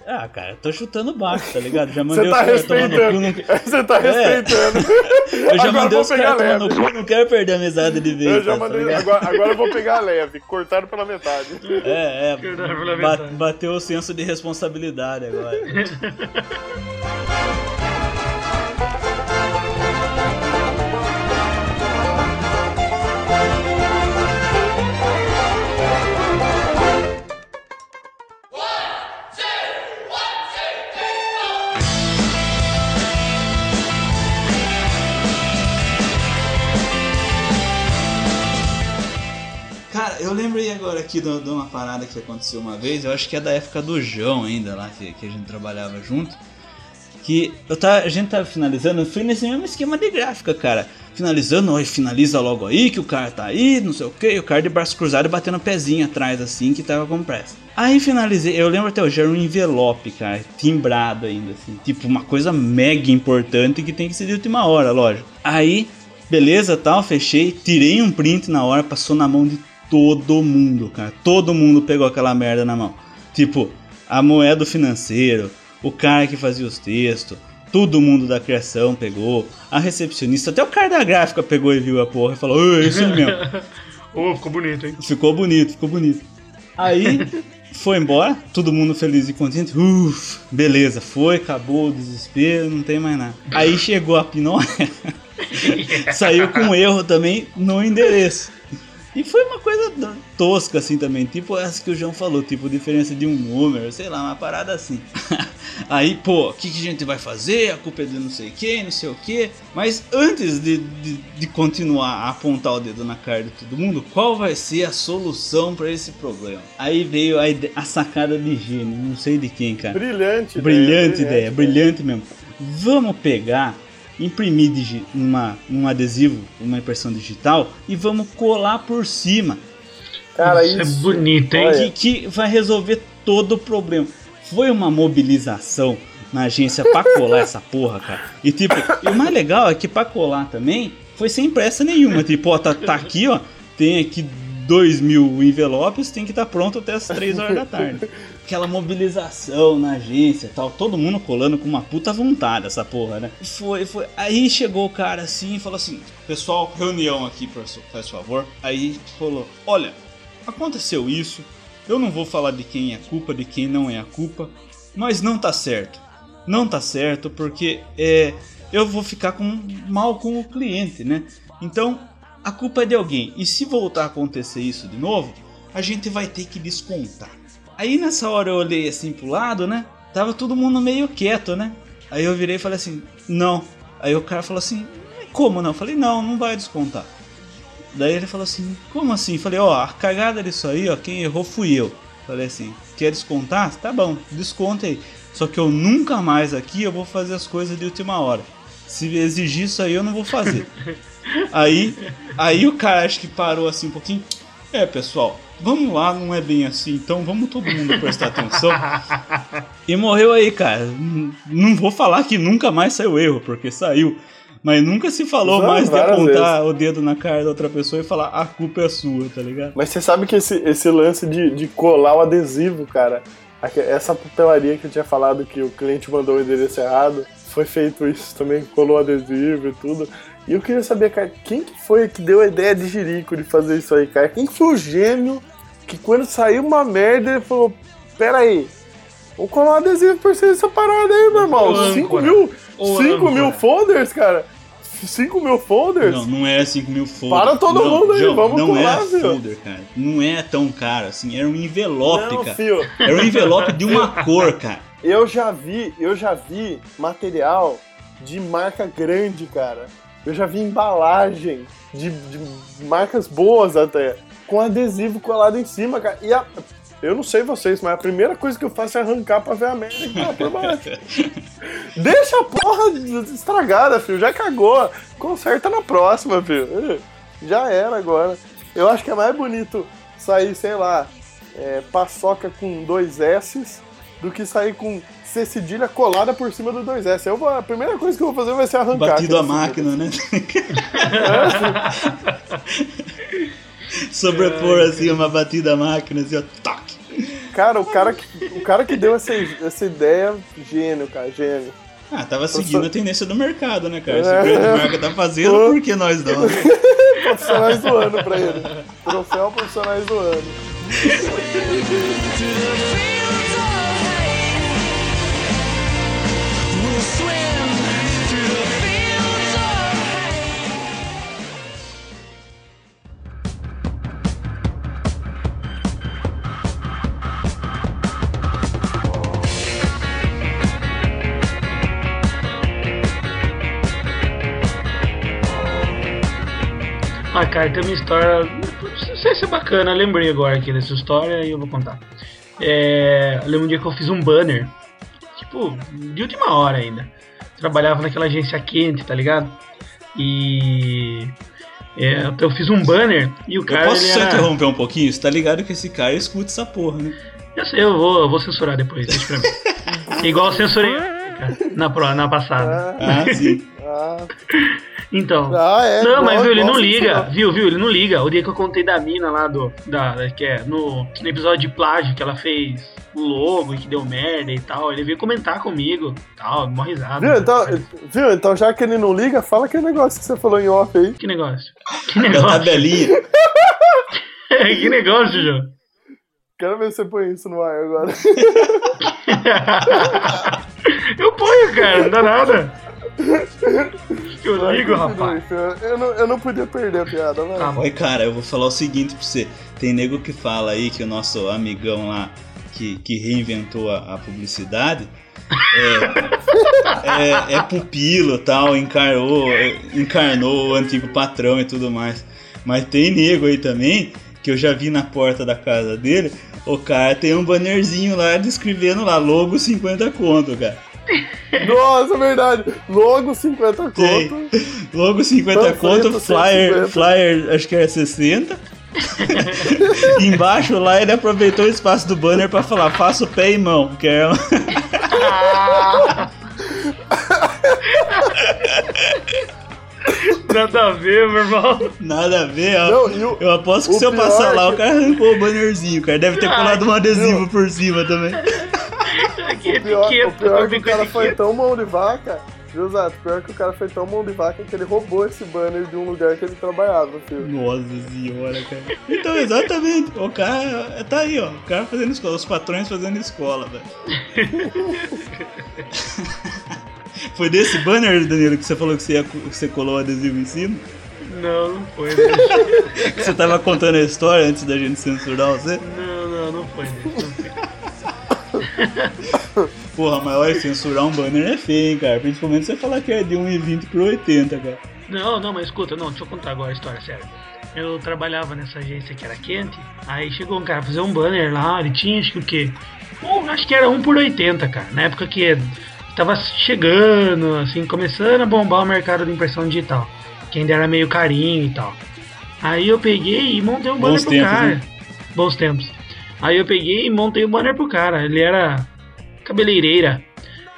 Speaker 2: Ah, cara, eu tô chutando baixo, tá ligado? Já mandei
Speaker 3: Você tá
Speaker 2: os caras tomar no cu,
Speaker 3: respeitando.
Speaker 2: não...
Speaker 3: Você tá
Speaker 2: É.
Speaker 3: respeitando.
Speaker 2: Eu já
Speaker 3: Agora
Speaker 2: mandei os caras tomar no cu, não quero perder a amizade de vez,
Speaker 3: Eu já
Speaker 2: cara, tá
Speaker 3: mandei.
Speaker 2: ligado?
Speaker 3: agora, agora eu vou pegar leve. Cortaram pela metade.
Speaker 2: É, é,
Speaker 1: pela metade.
Speaker 2: bateu o senso de responsabilidade agora. eu lembrei agora aqui de uma parada que aconteceu uma vez, eu acho que é da época do João ainda lá, que, que a gente trabalhava junto. Que eu tava, a gente tava finalizando, foi nesse mesmo esquema de gráfica, cara. Finalizando, ó, finaliza logo aí, que o cara tá aí, não sei o que, o cara de braço cruzado batendo pezinho atrás assim, que tava com pressa. Aí finalizei, eu lembro até hoje, era um envelope, cara, timbrado ainda, assim. Tipo, uma coisa mega importante que tem que ser de última hora, lógico. Aí beleza, tal, fechei, tirei um print na hora, passou na mão de todo mundo, cara. Todo mundo pegou aquela merda na mão. Tipo, a moeda financeiro, o cara que fazia os textos, todo mundo da criação pegou, a recepcionista, até o cara da gráfica pegou e viu a porra e falou: "Ô, é isso aí mesmo".
Speaker 1: Ô, ficou bonito, hein?
Speaker 2: Ficou bonito, ficou bonito. Aí foi embora, todo mundo feliz e contente. Uf, beleza, foi, acabou o desespero, não tem mais nada. Aí chegou a Pinóia, saiu com erro também no endereço. E foi uma coisa tosca assim também, tipo essa que o João falou, tipo diferença de um número, sei lá, uma parada assim. Aí, pô, o que, que a gente vai fazer? A culpa é de não sei quem, não sei o que. Mas antes de, de, de, continuar a apontar o dedo na cara de todo mundo, qual vai ser a solução para esse problema? Aí veio a, ide- a sacada de gênio, não sei de quem, cara.
Speaker 3: Brilhante,
Speaker 2: Brilhante
Speaker 3: né?
Speaker 2: ideia, brilhante mesmo. Vamos pegar, imprimir digi- uma, um adesivo, uma impressão digital e vamos colar por cima.
Speaker 3: Cara,
Speaker 1: Isso
Speaker 3: isso.
Speaker 1: é bonito, hein?
Speaker 2: Que, que vai resolver todo o problema. Foi uma mobilização na agência pra colar essa porra, cara. E tipo, e o mais legal é que pra colar também foi sem pressa nenhuma. Tipo, ó, tá, tá aqui, ó, tem aqui dois mil envelopes, tem que estar pronto até as três horas da tarde. Aquela mobilização na agência tal, todo mundo colando com uma puta vontade essa porra, né? Foi, foi. Aí chegou o cara assim e falou assim: Pessoal, reunião aqui, faz favor. Aí falou: Olha, aconteceu isso. Eu não vou falar de quem é a culpa, de quem não é a culpa, mas não tá certo. Não tá certo porque é, eu vou ficar com, mal com o cliente, né? Então a culpa é de alguém. E se voltar a acontecer isso de novo, a gente vai ter que descontar. Aí nessa hora eu olhei assim pro lado, né? Tava todo mundo meio quieto, né? Aí eu virei e falei assim: Não. Aí o cara falou assim: Como não? Eu falei: Não, não vai descontar. Daí ele falou assim, como assim? Falei, ó, a cagada disso aí, ó, quem errou fui eu. Falei assim, quer descontar? Tá bom, desconta aí. Só que eu nunca mais aqui eu vou fazer as coisas de última hora. Se exigir isso aí, eu não vou fazer. aí, aí o cara acho que parou assim um pouquinho. É, pessoal, vamos lá, não é bem assim, então vamos todo mundo prestar atenção. E morreu aí, cara. Não vou falar que nunca mais saiu erro, porque saiu. Mas nunca se falou mais de apontar o dedo na cara da outra pessoa e falar a culpa é sua, tá ligado?
Speaker 3: Mas você sabe que esse, esse lance de, de colar o adesivo, cara, essa papelaria que eu tinha falado que o cliente mandou o endereço errado, foi feito isso também, colou o adesivo e tudo. E eu queria saber, cara, quem que foi que deu a ideia de Jerico de fazer isso aí, cara? Quem que foi o gênio que quando saiu uma merda ele falou, pera aí, vou colar um adesivo por ser essa parada aí, meu irmão.
Speaker 1: O
Speaker 3: 5
Speaker 1: âncora.
Speaker 3: mil,
Speaker 1: O
Speaker 3: 5 mil folders, cara? 5 mil folders?
Speaker 2: Não, não é 5 mil folders.
Speaker 3: Para todo
Speaker 2: Não,
Speaker 3: mundo aí,
Speaker 2: João,
Speaker 3: vamos
Speaker 2: Não
Speaker 3: colar,
Speaker 2: é folder, cara. Não é tão caro assim. Era um envelope,
Speaker 3: Não,
Speaker 2: cara.
Speaker 3: fio.
Speaker 2: Era um envelope de uma cor, cara.
Speaker 3: Eu já vi, eu já vi material de marca grande, cara. Eu já vi embalagem de, de marcas boas até, com adesivo colado em cima, cara. E a- eu não sei vocês, mas a primeira coisa que eu faço é arrancar pra ver a merda que tá por baixo. Deixa a porra estragada, filho. Já cagou. Conserta na próxima, filho. Já era agora. Eu acho que é mais bonito sair, sei lá, é, paçoca com dois S's do que sair com C cedilha colada por cima do dois S. Eu vou, a primeira coisa que eu vou fazer vai ser arrancar.
Speaker 2: Batido a máquina, né? Sobrepor assim uma batida à máquina, assim, ó, toque.
Speaker 3: Cara, o cara que, o cara que deu essa, essa ideia, gênio, cara, gênio.
Speaker 2: Ah, tava seguindo a tendência do mercado, né, cara? Se
Speaker 3: É.
Speaker 2: o grande marca tá fazendo, por que nós não?
Speaker 3: Profissionais do ano pra ele. Troféu Profissionais do ano.
Speaker 1: Ah, cara, tem uma história. Não sei se é bacana, lembrei agora aqui dessa história e eu vou contar. É, lembro um dia que eu fiz um banner, tipo, de última hora ainda. Trabalhava naquela agência quente, tá ligado? E. é, eu fiz um banner e o
Speaker 2: Eu
Speaker 1: cara.
Speaker 2: posso
Speaker 1: ele
Speaker 2: só
Speaker 1: era...
Speaker 2: interromper um pouquinho? Você tá ligado que esse cara escuta essa porra, né?
Speaker 1: Eu sei, eu vou, eu vou censurar depois, deixa pra mim. Igual eu censurei na, na passada.
Speaker 3: Ah,
Speaker 2: sim.
Speaker 1: Então.
Speaker 3: Ah, é.
Speaker 1: não, mas viu, ele não liga, viu, viu? Ele não liga. O dia que eu contei da mina lá do. Da, que é no, no episódio de plágio que ela fez o logo e que deu merda e tal. Ele veio comentar comigo tal, mó risada.
Speaker 3: Viu? Então, viu? Então, já que ele não liga, fala aquele negócio que você falou em off aí.
Speaker 1: Que negócio? Que
Speaker 2: Da
Speaker 1: negócio?
Speaker 2: tabelinha.
Speaker 1: que negócio, João?
Speaker 3: Quero ver se você põe isso no ar agora.
Speaker 1: eu ponho, cara, não dá nada. Eu ligo, rapaz.
Speaker 3: Eu não, eu não podia perder a piada, vai.
Speaker 1: Tá bom.
Speaker 2: Oi, cara, eu vou falar o seguinte pra você. Tem nego que fala aí que o nosso amigão lá, que, que reinventou a, a publicidade, é, é, é pupilo tal, encarou, encarnou o antigo patrão e tudo mais. Mas tem nego aí também, que eu já vi na porta da casa dele, o cara tem um bannerzinho lá descrevendo lá, logo 50 conto, cara.
Speaker 3: Nossa, verdade. Logo 50
Speaker 2: Tem.
Speaker 3: conto.
Speaker 2: Logo 50
Speaker 3: Panfleto,
Speaker 2: conto, flyer,
Speaker 3: 150.
Speaker 2: flyer acho que era 60. Embaixo lá ele aproveitou o espaço do banner pra falar, faça o pé e mão, que é
Speaker 1: Nada a ver, meu irmão.
Speaker 2: nada a ver, ó.
Speaker 3: Não, o-
Speaker 2: Eu aposto que se eu passar
Speaker 3: é
Speaker 2: lá,
Speaker 3: que-
Speaker 2: o cara arrancou o bannerzinho, cara. Deve ter
Speaker 1: Ai,
Speaker 2: colado um adesivo por cima também.
Speaker 3: O pior, o pior é que o
Speaker 1: com
Speaker 3: cara foi tão mão de vaca. Viu, Zato? O pior que o cara foi tão mão de vaca que ele roubou esse banner de um lugar que ele trabalhava, filho.
Speaker 2: Nossa senhora, cara. Então, exatamente. O cara tá aí, ó. O cara fazendo escola, os patrões fazendo escola, velho. Foi desse banner, Danilo, que você falou que você, ia- que você colou o adesivo em cima?
Speaker 1: Não, não foi. né?
Speaker 2: Você tava contando a história antes da gente censurar você?
Speaker 1: Não, não, não foi. né? Não foi.
Speaker 2: Porra, mas olha, censurar um banner é feio, hein, cara. Principalmente você falar que é de 1,20 por 80, cara.
Speaker 1: Não, não, mas escuta, não, deixa eu contar agora a história, sério. Eu trabalhava nessa agência que era quente, aí chegou um cara fazer um banner lá, ele tinha acho que o quê? Um, acho que era 1 por 80, cara. Na época que tava chegando, assim, começando a bombar o mercado de impressão digital. Que ainda era meio carinho e tal. Aí eu peguei e montei um banner
Speaker 2: Bons
Speaker 1: pro
Speaker 2: tempos,
Speaker 1: cara.
Speaker 2: né?
Speaker 1: Bons tempos. Aí eu peguei e montei um banner pro cara. Ele era cabeleireira.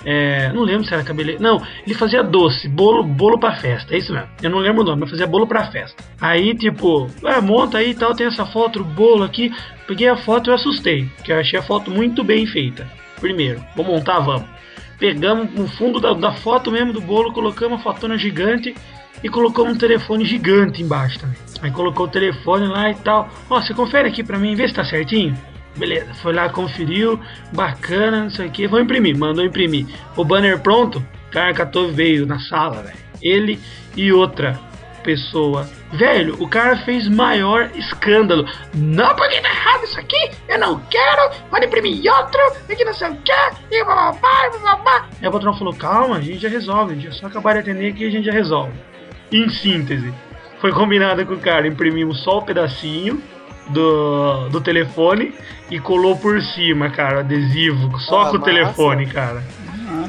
Speaker 1: É, não lembro se era cabeleireira. Não, ele fazia doce, bolo, bolo pra festa. É isso mesmo. Eu não lembro o nome, mas fazia bolo pra festa. Aí, tipo, ah, monta aí e tal, tem essa foto, o bolo aqui. Peguei a foto e assustei, porque eu achei a foto muito bem feita. Primeiro, vou montar, vamos. Pegamos no fundo da, da foto mesmo do bolo, colocamos a fotona gigante e colocamos um telefone gigante embaixo também. Aí colocou o telefone lá e tal. Ó, você confere aqui pra mim, vê se tá certinho. Beleza, foi lá, conferiu, bacana, não sei o que, vou imprimir, mandou imprimir. O banner pronto, cara catou e veio na sala, velho. Ele e outra pessoa. Velho, o cara fez maior escândalo. Não, porque tá errado isso aqui, eu não quero, pode imprimir outro, e que não sei o que, e bababá, e bababá. Aí o patrão falou, calma, a gente já resolve, a gente é só acabar de atender aqui e a gente já resolve. Em síntese, foi combinado com o cara, imprimimos só o pedacinho do, do telefone e colou por cima, cara, o adesivo, só
Speaker 3: Ah,
Speaker 1: com o
Speaker 3: massa.
Speaker 1: telefone, cara.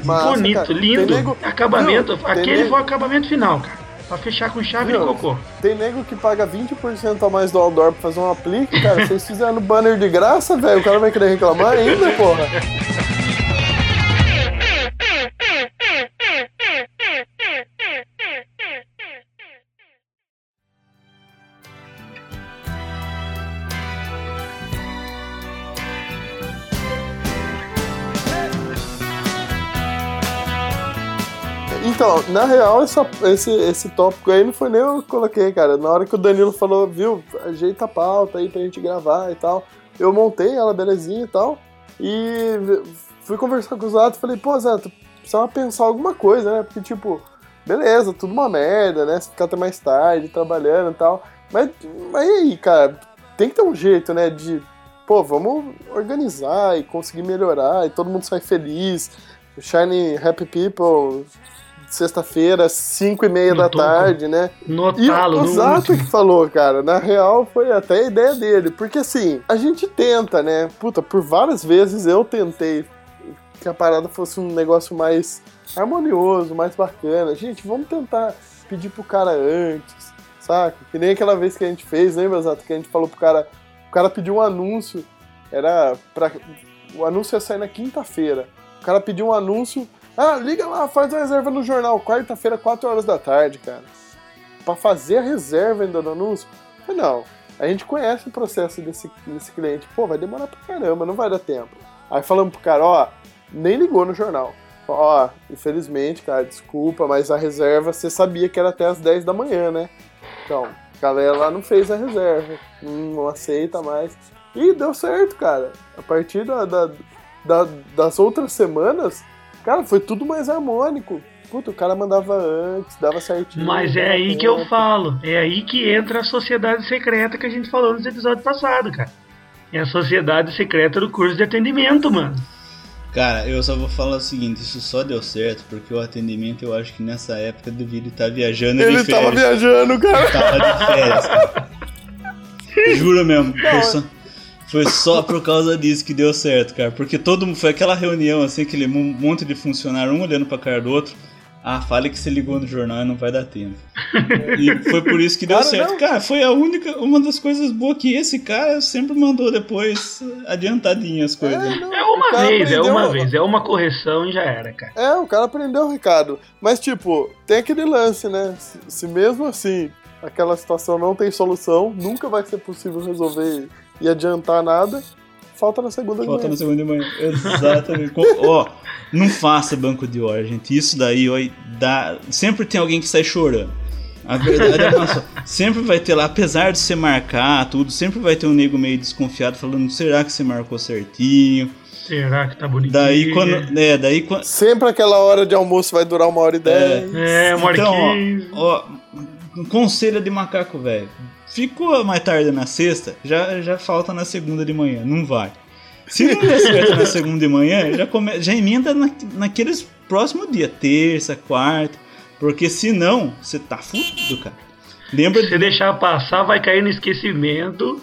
Speaker 3: Massa,
Speaker 1: Bonito,
Speaker 3: cara.
Speaker 1: lindo.
Speaker 3: Nego-
Speaker 1: acabamento,
Speaker 3: Viu? Tem
Speaker 1: aquele
Speaker 3: nego-
Speaker 1: foi o acabamento final, cara. Pra fechar com chave
Speaker 3: Viu?
Speaker 1: de cocô.
Speaker 3: Tem nego que paga 20% a mais do outdoor pra fazer um aplique, cara. Vocês fizeram banner de graça, velho. O cara vai querer reclamar ainda, porra. Então, na real, essa- esse, esse tópico aí não foi nem eu que coloquei, cara. Na hora que o Danilo falou, viu, ajeita a pauta aí pra gente gravar e tal, eu montei ela belezinha e tal, e fui conversar com o Zato e falei, pô, Zato, precisava pensar alguma coisa, né? Porque, tipo, beleza, tudo uma merda, né? Você ficar até mais tarde trabalhando e tal. Mas, mas e aí, cara? Tem que ter um jeito, né? De, pô, vamos organizar e conseguir melhorar e todo mundo sai feliz. Shiny Happy People, sexta-feira, 5 e meia
Speaker 1: No
Speaker 3: da
Speaker 1: topo.
Speaker 3: tarde, né? E
Speaker 1: Notá-lo
Speaker 3: o
Speaker 1: no
Speaker 3: Zato
Speaker 1: último.
Speaker 3: que falou, cara, na real foi até a ideia dele, porque assim, a gente tenta, né? Puta, por várias vezes eu tentei que a parada fosse um negócio mais harmonioso, mais bacana. Gente, vamos tentar pedir pro cara antes, saca? Que nem aquela vez que a gente fez, lembra, Zato? Que a gente falou pro cara, o cara pediu um anúncio, era pra. O anúncio ia sair na quinta-feira. O cara pediu um anúncio. Ah, liga lá, faz a reserva no jornal, quarta-feira, 4 horas da tarde, cara. pra fazer a reserva ainda no anúncio. Não, a gente conhece o processo desse, desse cliente. Pô, vai demorar pra caramba, não vai dar tempo. Aí falamos pro cara, ó, nem ligou no jornal. Ó, infelizmente, cara, desculpa, mas a reserva você sabia que era até as 10 da manhã, né? Então, a galera lá não fez a reserva, não, não aceita mais. E deu certo, cara. A partir da, da- da- das outras semanas, cara, foi tudo mais harmônico. Puta, o cara mandava antes, dava certinho.
Speaker 1: Mas é aí que eu
Speaker 3: tempo.
Speaker 1: falo. É aí que entra a sociedade secreta que a gente falou nos episódios passados, cara. É a sociedade secreta do curso de atendimento, mano.
Speaker 2: Cara, eu só vou falar o seguinte, isso só deu certo porque o atendimento eu acho que nessa época deveria estar viajando
Speaker 3: Ele
Speaker 2: de
Speaker 3: tava viajando, cara.
Speaker 2: Tava de férias, cara. Juro mesmo. Só, foi só por causa disso que deu certo, cara. Porque todo mundo. Foi aquela reunião, assim, aquele mon- monte de funcionário, um olhando pra cara do outro. Ah, fale que você ligou no jornal e não vai dar tempo. E foi por isso que deu
Speaker 3: Cara,
Speaker 2: certo.
Speaker 3: não.
Speaker 2: Cara, foi a única, uma das coisas boas que esse cara sempre mandou depois adiantadinho as coisas.
Speaker 3: não,
Speaker 1: É uma vez, é
Speaker 3: aprendeu-
Speaker 1: uma vez, é uma correção e já era, cara.
Speaker 3: É, o cara aprendeu o recado. Mas, tipo, tem aquele lance, né? Se, se mesmo assim aquela situação não tem solução, nunca vai ser possível resolver e adiantar nada, falta na segunda de
Speaker 2: Falta
Speaker 3: manhã.
Speaker 2: na segunda de manhã. Exatamente. Ó, não faça banco de hora, gente. Isso daí, ó, dá... sempre tem alguém que sai chorando. A verdade é nossa, sempre vai ter lá, apesar de você marcar tudo, sempre vai ter um nego meio desconfiado falando, será que você marcou certinho?
Speaker 1: Será que tá bonitinho?
Speaker 2: Daí quando. É, daí quando.
Speaker 3: Sempre aquela hora de almoço vai durar uma hora e dez.
Speaker 1: É, uma hora e
Speaker 2: Então, ó,
Speaker 1: quinze.
Speaker 2: ó, um conselho de macaco velho. Ficou mais tarde na sexta, já, já falta na segunda de manhã, não vai. Se não der certo na segunda de manhã, já, come, já emenda na, naqueles próximos dias, terça, quarta, porque senão você tá fudido, cara. Lembra
Speaker 1: Se
Speaker 2: de.
Speaker 1: deixar passar, vai cair no esquecimento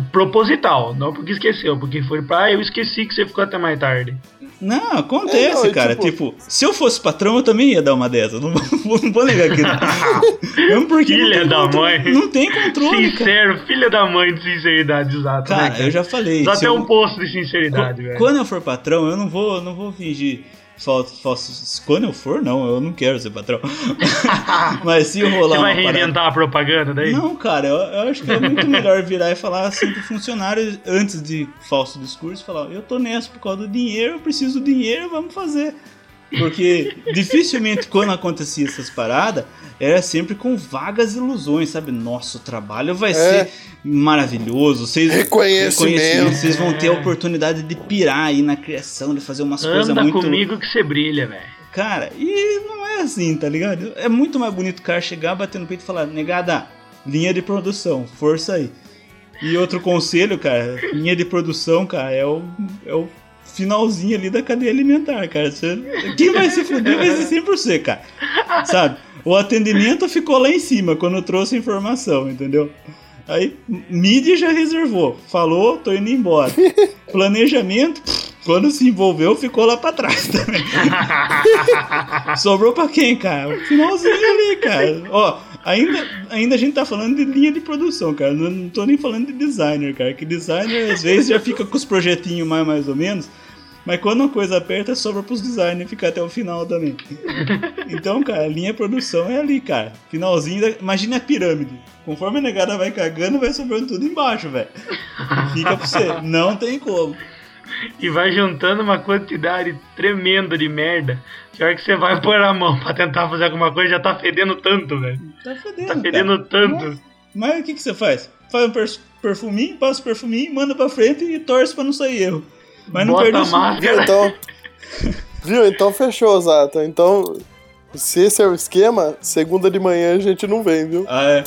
Speaker 1: proposital. Não porque esqueceu, porque foi pra ah, eu esqueci que você ficou até mais tarde.
Speaker 2: Não, acontece,
Speaker 3: É, não,
Speaker 2: cara.
Speaker 3: tipo-
Speaker 2: Tipo, se eu fosse patrão, eu também ia dar uma dessas. Não, vou- não vou negar aqui. Mesmo porque não
Speaker 1: Filha da
Speaker 2: controle-
Speaker 1: mãe.
Speaker 2: Não tem controle, cara.
Speaker 1: Sincero, filha da mãe de sinceridade, exato. né,
Speaker 2: Cara, eu já falei.
Speaker 1: Dá até
Speaker 2: eu-
Speaker 1: um posto de sinceridade, velho.
Speaker 2: Quando eu for patrão, eu não vou, não vou fingir falso, falso. Quando eu for, não, eu não quero ser patrão. Mas se rolar
Speaker 1: Você vai
Speaker 2: uma parada-
Speaker 1: reinventar a propaganda daí?
Speaker 2: Não, cara, eu, eu acho que é muito melhor virar e falar assim pro funcionário antes de falso discurso, falar, eu tô nessa por causa do dinheiro, eu preciso do dinheiro, vamos fazer. Porque dificilmente quando acontecia essas paradas, era sempre com vagas ilusões, sabe? Nosso trabalho vai ser maravilhoso, vocês
Speaker 3: Reconhecimento.
Speaker 2: vocês vão ter a oportunidade de pirar aí na criação, de fazer umas coisas
Speaker 1: Anda
Speaker 2: muito
Speaker 1: comigo que você brilha, velho.
Speaker 2: Cara, e não é assim, tá ligado? É muito mais bonito o cara chegar, bater no peito e falar, negada, linha de produção, força aí. E outro conselho, cara, linha de produção, cara, é o, é o finalzinho ali da cadeia alimentar, cara. Você- quem vai se fuder vai ser sempre você, cara. Sabe? O atendimento ficou lá em cima quando eu trouxe a informação, entendeu? Aí, mídia já reservou. Falou, tô indo embora. Planejamento, quando se envolveu, ficou lá pra trás também. Sobrou pra quem, cara? O finalzinho ali, cara. Ó, ainda, ainda a gente tá falando de linha de produção, cara. Não, não tô nem falando de designer, cara. Que designer às vezes já fica com os projetinhos mais, mais ou menos. Mas quando a coisa aperta, sobra pros designers ficar até o final também. Então, cara, a linha de produção é ali, cara. Finalzinho, da... imagina a pirâmide. Conforme a negada vai cagando, vai sobrando tudo embaixo, velho. Fica pra você. Não tem como.
Speaker 1: E vai juntando uma quantidade tremenda de merda. Que hora que você vai pôr a mão pra tentar fazer alguma coisa, já tá fedendo tanto, velho.
Speaker 2: Tá fedendo.
Speaker 1: Tá
Speaker 2: cara.
Speaker 1: fedendo tanto.
Speaker 2: Mas o que, que você faz? Faz um per- perfuminho, passa o perfuminho, manda pra frente e torce pra não sair erro. Mas não
Speaker 1: Bota
Speaker 2: perde
Speaker 1: a
Speaker 2: o
Speaker 3: Viu? Então, viu? Então fechou, Zato. Então, se esse é o esquema, segunda de manhã a gente não vem, viu?
Speaker 2: Ah, é.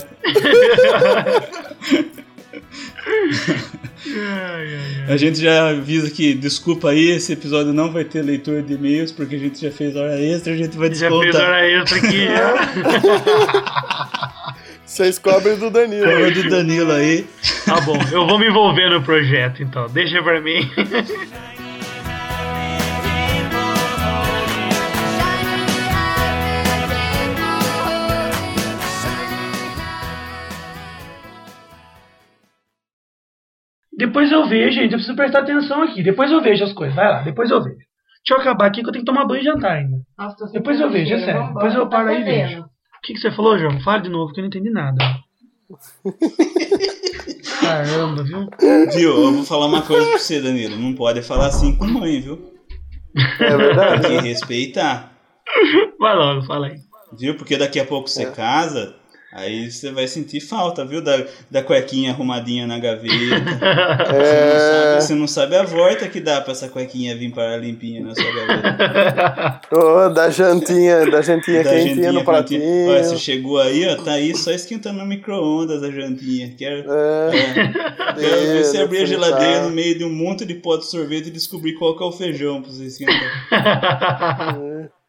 Speaker 2: A gente já avisa que, desculpa aí, esse episódio não vai ter leitura de e-mails, porque a gente já fez hora extra, a gente vai
Speaker 1: Já
Speaker 2: descontar.
Speaker 1: fez hora extra aqui, já.
Speaker 3: Vocês cobrem do Danilo.
Speaker 2: Fala do Danilo aí.
Speaker 1: Tá bom, eu vou me envolver no projeto, então. Deixa pra mim. Depois eu vejo, gente. Eu preciso prestar atenção aqui. Depois eu vejo as coisas. Vai lá, depois eu vejo. Deixa eu acabar aqui que eu tenho que tomar banho e jantar ainda.
Speaker 6: Nossa, tô
Speaker 1: Depois eu vejo, é sério. Depois eu paro aí e vejo. O que, que você falou, João? Fala de novo que eu não entendi nada. Caramba, viu?
Speaker 2: Viu? Eu vou falar uma coisa pra você, Danilo. Não pode falar assim com mãe, viu?
Speaker 3: É
Speaker 2: Tem
Speaker 3: verdade.
Speaker 2: que respeitar.
Speaker 1: Vai logo, fala aí.
Speaker 2: Viu? Porque daqui a pouco você casa, aí você vai sentir falta, viu? Da, da cuequinha arrumadinha na gaveta. Você, não
Speaker 3: É.
Speaker 2: sabe, você não sabe a volta que dá pra essa cuequinha vir parar limpinha na sua gaveta.
Speaker 3: Ô, da jantinha, da jantinha
Speaker 2: Da
Speaker 3: quentinha
Speaker 2: jantinha
Speaker 3: no pratinho.
Speaker 2: quentinha. Olha, você chegou aí, ó, tá aí só esquentando no micro-ondas a jantinha. Quero,
Speaker 3: É.
Speaker 2: quero ver você abrir a geladeira
Speaker 3: tá-
Speaker 2: no meio de um monte de pó de sorvete e descobrir qual que é o feijão pra você esquentar.